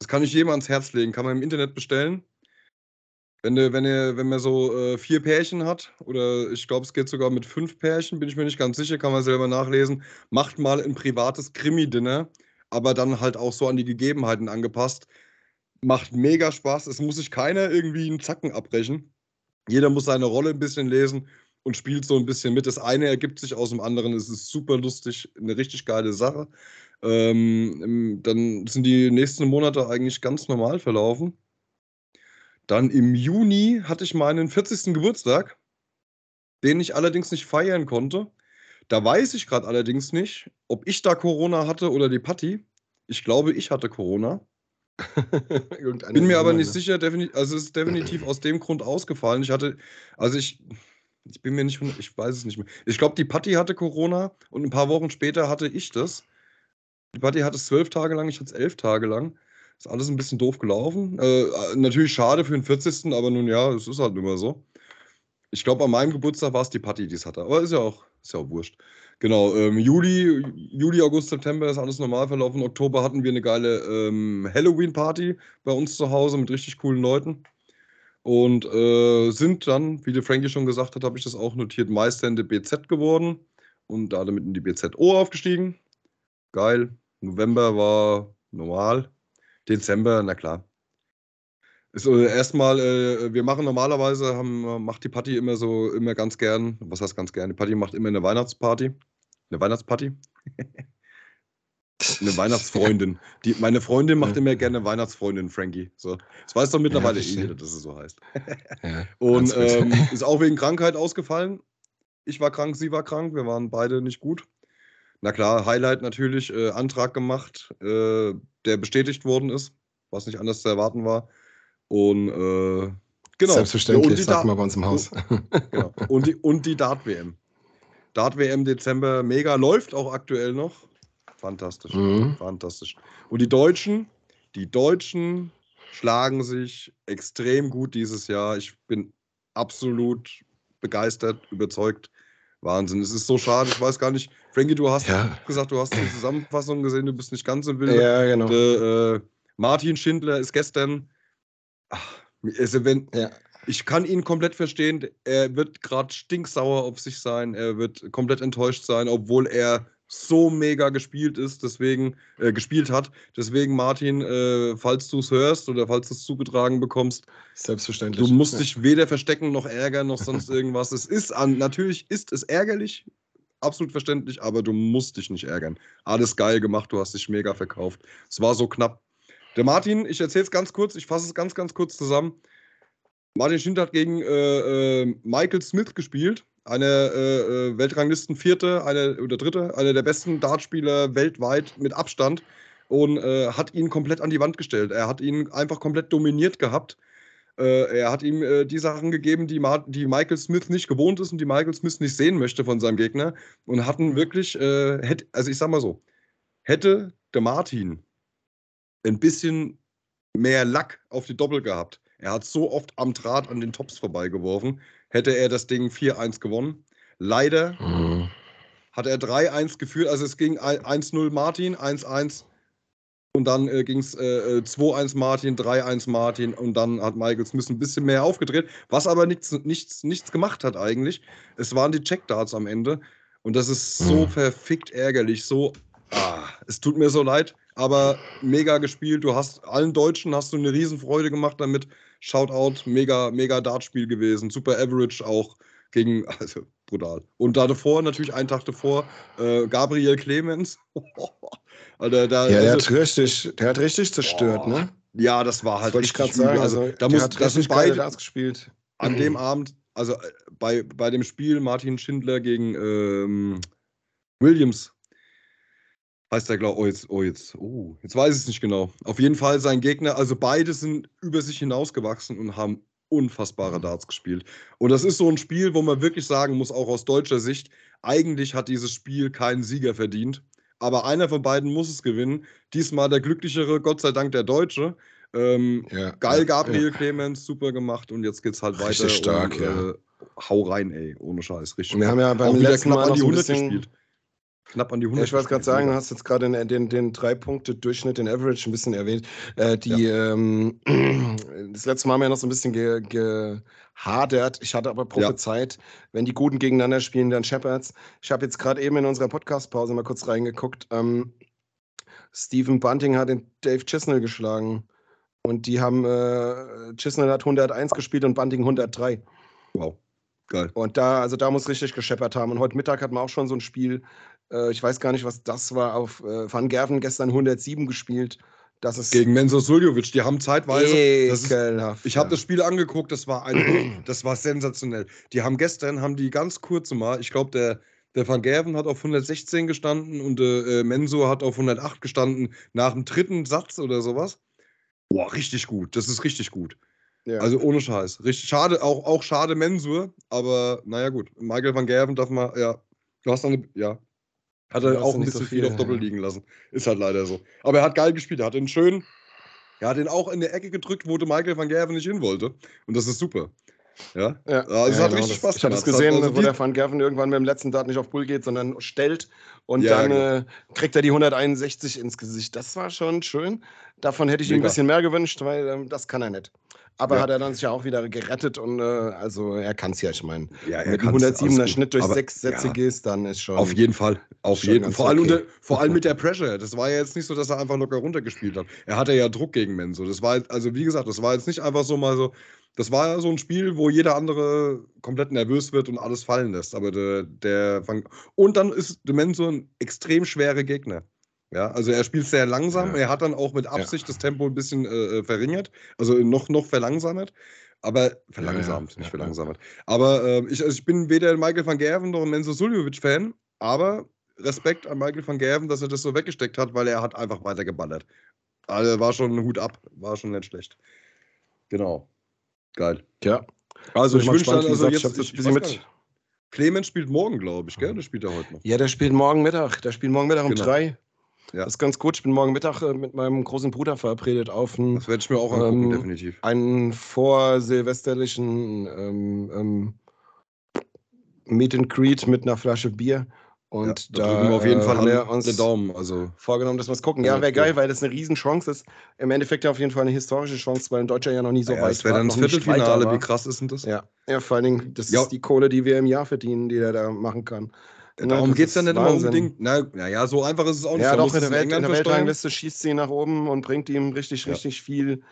Das kann ich jedem ans Herz legen. Kann man im Internet bestellen. Wenn, du, wenn, ihr, wenn man so äh, vier Pärchen hat, oder ich glaube, es geht sogar mit fünf Pärchen, bin ich mir nicht ganz sicher, kann man selber nachlesen, macht mal ein privates Krimi-Dinner, aber dann halt auch so an die Gegebenheiten angepasst. Macht mega Spaß. Es muss sich keiner irgendwie einen Zacken abbrechen. Jeder muss seine Rolle ein bisschen lesen und spielt so ein bisschen mit. Das eine ergibt sich aus dem anderen. Es ist super lustig, eine richtig geile Sache. Ähm, dann sind die nächsten Monate eigentlich ganz normal verlaufen. Dann im Juni hatte ich meinen 40. Geburtstag, den ich allerdings nicht feiern konnte. Da weiß ich gerade allerdings nicht, ob ich da Corona hatte oder die Patti. Ich glaube, ich hatte Corona. [LAUGHS] Bin mir aber nicht ne? sicher, also es ist definitiv aus dem Grund ausgefallen. Ich hatte, also ich, ich bin mir nicht, ich weiß es nicht mehr. Ich glaube, die Patti hatte Corona und ein paar Wochen später hatte ich das. Die Patti hatte es zwölf Tage lang, ich hatte es elf Tage lang. Ist alles ein bisschen doof gelaufen. Äh, natürlich schade für den 40. Aber nun ja, es ist halt immer so. Ich glaube, an meinem Geburtstag war es die Patti, die es hatte. Aber ist ja auch, ist ja auch wurscht. Genau, ähm, Juli, Juli, August, September ist alles normal verlaufen. Oktober hatten wir eine geile ähm, Halloween-Party bei uns zu Hause mit richtig coolen Leuten. Und äh, sind dann, wie der Frankie schon gesagt hat, habe ich das auch notiert, Meister in der BZ geworden und da damit in die BZO aufgestiegen. Geil. November war normal. Dezember, na klar. Ist äh, erstmal, äh, wir machen normalerweise, haben, macht die Party immer so, immer ganz gern, was heißt ganz gern? Die Party macht immer eine Weihnachtsparty. Eine Weihnachtsparty. [LAUGHS] eine Weihnachtsfreundin. Die, meine Freundin macht immer gerne Weihnachtsfreundin, Frankie. So. Das weiß doch mittlerweile ja, eh jeder, dass es so heißt. ja, [LAUGHS] Und ähm, ist auch wegen Krankheit ausgefallen. Ich war krank, sie war krank, wir waren beide nicht gut. Na klar, Highlight natürlich, äh, Antrag gemacht, äh, der bestätigt worden ist, was nicht anders zu erwarten war. Und äh, genau. Selbstverständlich, ja, sagt man bei uns im Haus. [LAUGHS] genau. und, die, und die Dart-WM. Dart-WM Dezember, mega, läuft auch aktuell noch. Fantastisch, mhm. fantastisch. Und die Deutschen, die Deutschen schlagen sich extrem gut dieses Jahr. Ich bin absolut begeistert, überzeugt. Wahnsinn. Es ist so schade. Ich weiß gar nicht. Frankie, du hast ja. gesagt, du hast die Zusammenfassung gesehen, du bist nicht ganz im Bilde. Ja, genau. De, äh, Martin Schindler ist gestern. Ach, also wenn, ja. Ich kann ihn komplett verstehen. Er wird gerade stinksauer auf sich sein. Er wird komplett enttäuscht sein, obwohl er so mega gespielt ist, deswegen äh, gespielt hat. Deswegen, Martin, äh, falls du es hörst oder falls du es zugetragen bekommst, selbstverständlich. Du musst ja. dich weder verstecken noch ärgern noch sonst irgendwas. es ist an, natürlich ist es ärgerlich, absolut verständlich, aber du musst dich nicht ärgern. Alles geil gemacht, du hast dich mega verkauft. Es war so knapp. Der Martin, ich erzähle es ganz kurz, ich fasse es ganz, ganz kurz zusammen. Martin Schindler hat gegen äh, äh Michael Smith gespielt eine äh, äh, Weltranglisten Vierte, eine oder Dritte, einer der besten Dartspieler weltweit mit Abstand und äh, hat ihn komplett an die Wand gestellt. Er hat ihn einfach komplett dominiert gehabt. Äh, er hat ihm äh, die Sachen gegeben, die, Ma die, Michael Smith nicht gewohnt ist und die Michael Smith nicht sehen möchte von seinem Gegner und hatten wirklich, äh, hätt, also ich sag mal so, hätte der Martin ein bisschen mehr Lack auf die Doppel gehabt, er hat so oft am Draht an den Tops vorbeigeworfen, hätte er das Ding 4-1 gewonnen. Leider mhm. hat er 3-1 geführt, also es ging 1-0 Martin, 1-1 und dann äh, ging es äh, 2-1 äh, Martin, 3-1 Martin und dann hat Michael Smith ein bisschen mehr aufgedreht, was aber nichts, nichts, nichts gemacht hat eigentlich. Es waren die Checkdarts am Ende und das ist so mhm. verfickt ärgerlich, so, ah, es tut mir so leid, aber mega gespielt. Du hast allen Deutschen hast du eine Riesenfreude gemacht damit. Shoutout, mega, mega Dartspiel gewesen. Super Average auch gegen, [LAUGHS] also brutal. Und da davor, natürlich einen Tag davor, äh, Gabriel Clemens. [LAUGHS] Alter, da, ja, der, also, hat richtig, der hat richtig zerstört, boah. ne? Ja, das war halt. Das wollte ich gerade sagen. Also, also da muss, das sind beide Darts gespielt. An dem Abend, also äh, bei, bei dem Spiel Martin Schindler gegen ähm, Williams heißt der, glaube oh jetzt, oh jetzt, oh, jetzt weiß ich es nicht genau. Auf jeden Fall sein Gegner, also beide sind über sich hinausgewachsen und haben unfassbare mhm. Darts gespielt. Und das ist so ein Spiel, wo man wirklich sagen muss, auch aus deutscher Sicht, eigentlich hat dieses Spiel keinen Sieger verdient. aber einer von beiden muss es gewinnen. Diesmal der glücklichere, Gott sei Dank der Deutsche. Ähm, Ja, geil, Gabriel ja. Clemens, super gemacht und jetzt geht's halt weiter. Richtig stark, und, ja. äh, hau rein, ey, ohne Scheiß, richtig. Wir haben ja beim letzten Mal noch die so ein 100 bisschen. gespielt. Knapp an die Ja, 100. ich wollte gerade sagen, du hast jetzt gerade den, den, den Drei-Punkte-Durchschnitt, den Average ein bisschen erwähnt. Äh, die, ähm, [CLEARS THROAT] das letzte Mal haben wir ja noch so ein bisschen ge, gehadert. Ich hatte aber prophezeit, wenn die Guten gegeneinander spielen, dann Shepherds. Ich habe jetzt gerade eben in unserer Podcast-Pause mal kurz reingeguckt. Ähm, Stephen Bunting hat den Dave Chisnell geschlagen. Und die haben, äh, Chisnell hat 101 gespielt und Bunting 103. Wow, geil. Und da, also da muss richtig gescheppert haben. Und heute Mittag hatten wir auch schon so ein Spiel, ich weiß gar nicht, was das war, auf äh, Van Gerven gestern 107 gespielt. Das ist Gegen Menzo Suljovic, die haben zeitweise. Das ist, ich habe ja. das Spiel angeguckt, das war ein, das war sensationell. Die haben gestern, haben die ganz kurz mal, ich glaube, der, der Van Gerven hat auf 116 gestanden und äh, Menso hat auf 108 gestanden nach dem dritten Satz oder sowas. Boah, richtig gut. Das ist richtig gut. ja. Also ohne Scheiß. Richtig schade, auch, auch schade Mensur, aber naja gut. Michael van Gerven darf mal, ja. Du hast dann, eine, ja. Hat er auch ein bisschen so viel, viel, auf Doppel liegen lassen. Ist halt leider so. Aber er hat geil gespielt. Er hat den schön, er hat den auch in der Ecke gedrückt, wo der Michael van Gerven nicht hin wollte. Und das ist super. Ja. Ja, Also es hat genau, richtig das- Spaß Ich habe es gesehen, Also wo der Van Gerven irgendwann mit dem letzten Dart nicht auf Bull geht, sondern stellt und Ja, dann genau. äh, kriegt er die 161 ins Gesicht. Das war schon schön. Davon hätte ich ihm ein bisschen mehr gewünscht, weil ähm, das kann er nicht. Aber Ja. hat er dann sich ja auch wieder gerettet und äh, also er kann es ja, ich meine. Ja, Mit einem kann's, 107er alles Schnitt durch Aber- sechs Sätze ja. gehst, dann ist schon. Auf jeden Fall, auf jeden vor allem, okay. unter, vor allem mit der [LAUGHS] Pressure. Das war ja jetzt nicht so, dass er einfach locker runtergespielt hat. Er hatte ja Druck gegen Menso. Das war, also wie gesagt, das war jetzt nicht einfach so mal so. Das war ja so ein Spiel, wo jeder andere komplett nervös wird und alles fallen lässt. Aber der, der Van- und dann ist der Menso ein extrem schwerer Gegner. Ja, also er spielt sehr langsam. Ja. Er hat dann auch mit Absicht das Tempo ein bisschen äh, äh, verringert, also noch, noch verlangsamt. Aber verlangsamt, ja, nicht ja. verlangsamt. Aber äh, ich, also ich bin weder ein Michael van Gerven noch ein Menzo Suljovic-Fan, aber Respekt an Michael van Gerven, dass er das so weggesteckt hat, weil er hat einfach weitergeballert. Also war schon ein Hut ab, war schon nicht schlecht. Genau. Geil. Ja. Also ich mal wünsche dann, also jetzt, ich ich ein bisschen mit. Clemens spielt morgen, glaube ich, gell? Der spielt er heute noch. Ja, der spielt morgen Mittag. Der spielt morgen Mittag um Genau. drei. Ja. Das ist ganz gut. Ich bin morgen Mittag äh, mit meinem großen Bruder verabredet auf ein, Das werde ich mir auch angucken, Ähm, definitiv. einen vorsilvesterlichen ähm, ähm, Meet and Greet mit einer Flasche Bier. Und ja, da, drücken wir auf jeden äh, Fall alle uns den Daumen. Also vorgenommen, dass wir es gucken. Ja, Ja, wäre geil, weil das eine Riesenchance ist. Im Endeffekt ja auf jeden Fall eine historische Chance, weil ein Deutscher ja noch nie so ja, weit das wäre war, dann das Viertelfinale. war. Wie krass ist denn das? Ja, ja, vor allen Dingen, das Ja. ist die Kohle, die wir im Jahr verdienen, die er da machen kann. Ne, Darum geht es ja nicht immer unbedingt. Na, na ja, so einfach ist es auch nicht. Ja, doch, in du der, Welt, in der. Weltrangliste schießt sie nach oben und bringt ihm richtig, Ja. richtig viel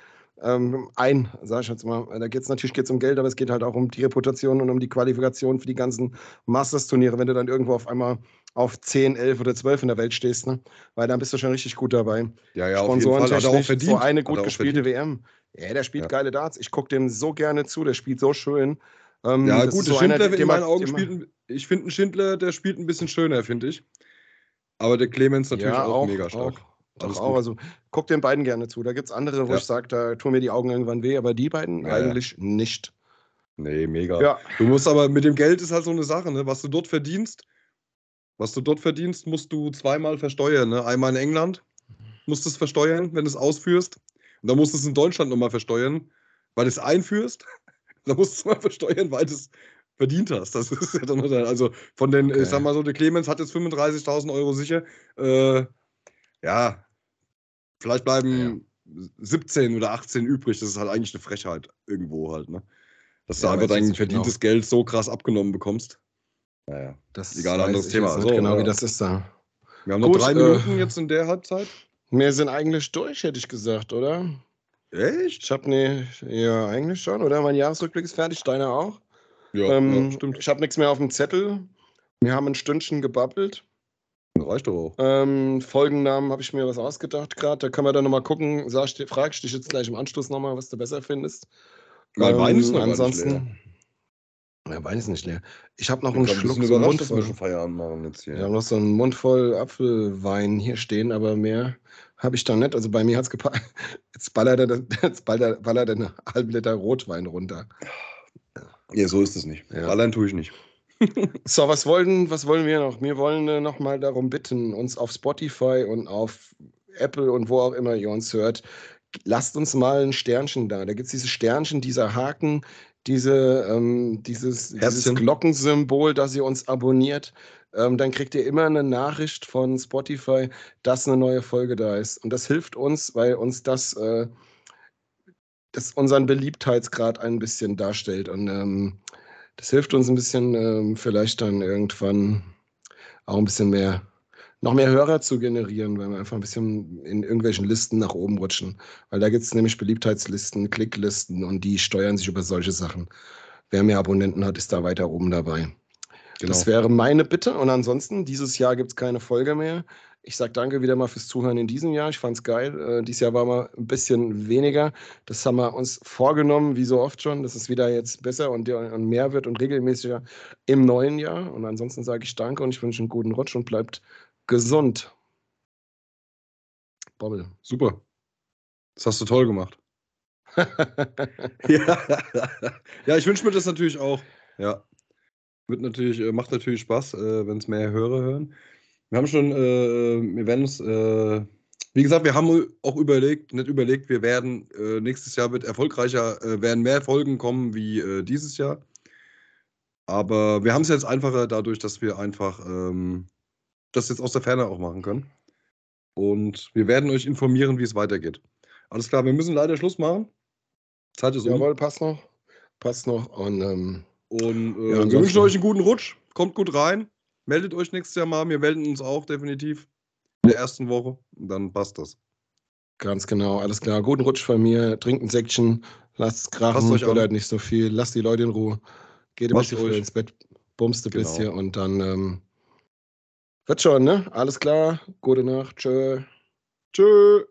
ähm, ein, sag ich jetzt mal. Da geht es natürlich geht's um Geld, aber es geht halt auch um die Reputation und um die Qualifikation für die ganzen Masters-Turniere, wenn du dann irgendwo auf einmal auf 10, 11 oder 12 in der Welt stehst, ne? weil dann bist du schon richtig gut dabei. Ja, ja, auf jeden Fall. Hat er auch verdient. so eine gut auch gespielte. WM. Ja, der spielt Ja. geile Darts. Ich gucke dem so gerne zu, der spielt so schön. Ähm, Ja, gut, so einer, Schindler in den man- meinen Augen spielt. Ich finde, ein Schindler, der spielt ein bisschen schöner, finde ich. Aber der Clemens natürlich ja, auch, mega stark. Auch, doch auch. gut. Also guck den beiden gerne zu. Da gibt es andere, wo Ja. ich sage, da tun mir die Augen irgendwann weh, aber die beiden Ja, eigentlich nicht. Nee, mega. Ja, Du musst aber mit dem Geld ist halt so eine Sache, ne? Was du dort verdienst, was du dort verdienst, musst du zweimal versteuern. Ne? Einmal in England musst du es versteuern, wenn du es ausführst. Und dann musst du es in Deutschland nochmal versteuern, weil du es einführst. [LAUGHS] Dann musst du es mal versteuern, weil du es verdient hast. Das [LAUGHS] ist ja dann also von den, Okay. ich sag mal so, der Clemens hat jetzt 35.000 Euro sicher. Äh, ja, vielleicht bleiben 17 oder 18 übrig. Das ist halt eigentlich eine Frechheit irgendwo halt, ne? Dass du Ja, einfach weiß ich dein nicht verdientes Geld so krass abgenommen bekommst. Naja. das Egal, anderes Thema. So, genau, ja. wie das ist da. Wir haben noch Gut, drei äh, Minuten jetzt in der Halbzeit. Wir sind eigentlich durch, hätte ich gesagt, oder? Echt? Ich habe ne, ja, eigentlich schon, oder? Mein Jahresrückblick ist fertig, deiner auch. Ja, ähm, ja stimmt. Ich habe nichts mehr auf dem Zettel. Wir haben ein Stündchen gebabbelt. Reicht doch auch. Ähm, Folgennamen habe ich mir was ausgedacht gerade. Da können wir dann nochmal gucken. Sag ich, dir- frag ich dich jetzt gleich im Anschluss nochmal, was du besser findest. Mein Wein ist noch Ähm, ansonsten. ansonsten. Ja, Wein ist nicht leer. Ich habe noch Ich einen ein Schluck, bisschen so einen Mund schon Feierabend machen jetzt hier. Wir haben noch so einen Mund voll Apfelwein hier stehen, aber mehr habe ich da nicht. Also bei mir hat es gepackt. [LAUGHS] Jetzt ballert er, [LAUGHS] jetzt ballert, ballert er eine halbe Liter Rotwein runter. Ja, so ist es nicht. Ja. Ballern tue ich nicht. [LAUGHS] so, was wollen, was wollen wir noch? Wir wollen äh, noch mal darum bitten, uns auf Spotify und auf Apple und wo auch immer ihr uns hört, lasst uns mal ein Sternchen da. Da gibt es diese Sternchen, dieser Haken, diese, ähm, dieses, dieses Glockensymbol, dass ihr uns abonniert. Ähm, dann kriegt ihr immer eine Nachricht von Spotify, dass eine neue Folge da ist. Und das hilft uns, weil uns das, äh, das unseren Beliebtheitsgrad ein bisschen darstellt. Und ähm, das hilft uns ein bisschen, ähm, vielleicht dann irgendwann auch ein bisschen mehr noch mehr Hörer zu generieren, weil wir einfach ein bisschen in irgendwelchen Listen nach oben rutschen. Weil da gibt es nämlich Beliebtheitslisten, Klicklisten und die steuern sich über solche Sachen. Wer mehr Abonnenten hat, ist da weiter oben dabei. Genau. Das wäre meine Bitte. Und ansonsten, dieses Jahr gibt es keine Folge mehr. Ich sage danke wieder mal fürs Zuhören in diesem Jahr. Ich fand es geil. Äh, dieses Jahr war mal ein bisschen weniger. Das haben wir uns vorgenommen, wie so oft schon, dass es wieder jetzt besser und, und mehr wird und regelmäßiger im neuen Jahr. Und ansonsten sage ich danke und ich wünsche einen guten Rutsch und bleibt gesund. Bobbel. Super. Das hast du toll gemacht. [LAUGHS] [LAUGHS] ja. ja, ich wünsche mir das natürlich auch. Ja. Wird natürlich, äh, macht natürlich Spaß, äh, wenn es mehr Hörer hören. Wir haben schon, äh, wir werden uns, wie gesagt, wir haben auch überlegt, nicht überlegt, wir werden, nächstes Jahr wird erfolgreicher, werden mehr Folgen kommen wie dieses Jahr. Aber wir haben es jetzt einfacher dadurch, dass wir einfach ähm, das jetzt aus der Ferne auch machen können. Und wir werden euch informieren, wie es weitergeht. Alles klar, wir müssen leider Schluss machen. Zeit ist um. Jawohl, passt noch. Passt noch. Und, ähm, und äh, ja, wir wünschen euch einen guten Rutsch. Kommt gut rein. Meldet euch nächstes Jahr mal. Wir melden uns auch definitiv in der ersten Woche. Und dann passt das. Ganz genau, alles klar. Guten Rutsch von mir. Trinkt ein Säckchen. Lasst es krachen. Euch halt nicht so viel. Lasst die Leute in Ruhe. Geht ein bisschen früher ins Bett. Bumst ein genau. bisschen und dann ähm, wird schon, ne? Alles klar. Gute Nacht. Tschö. Tschö.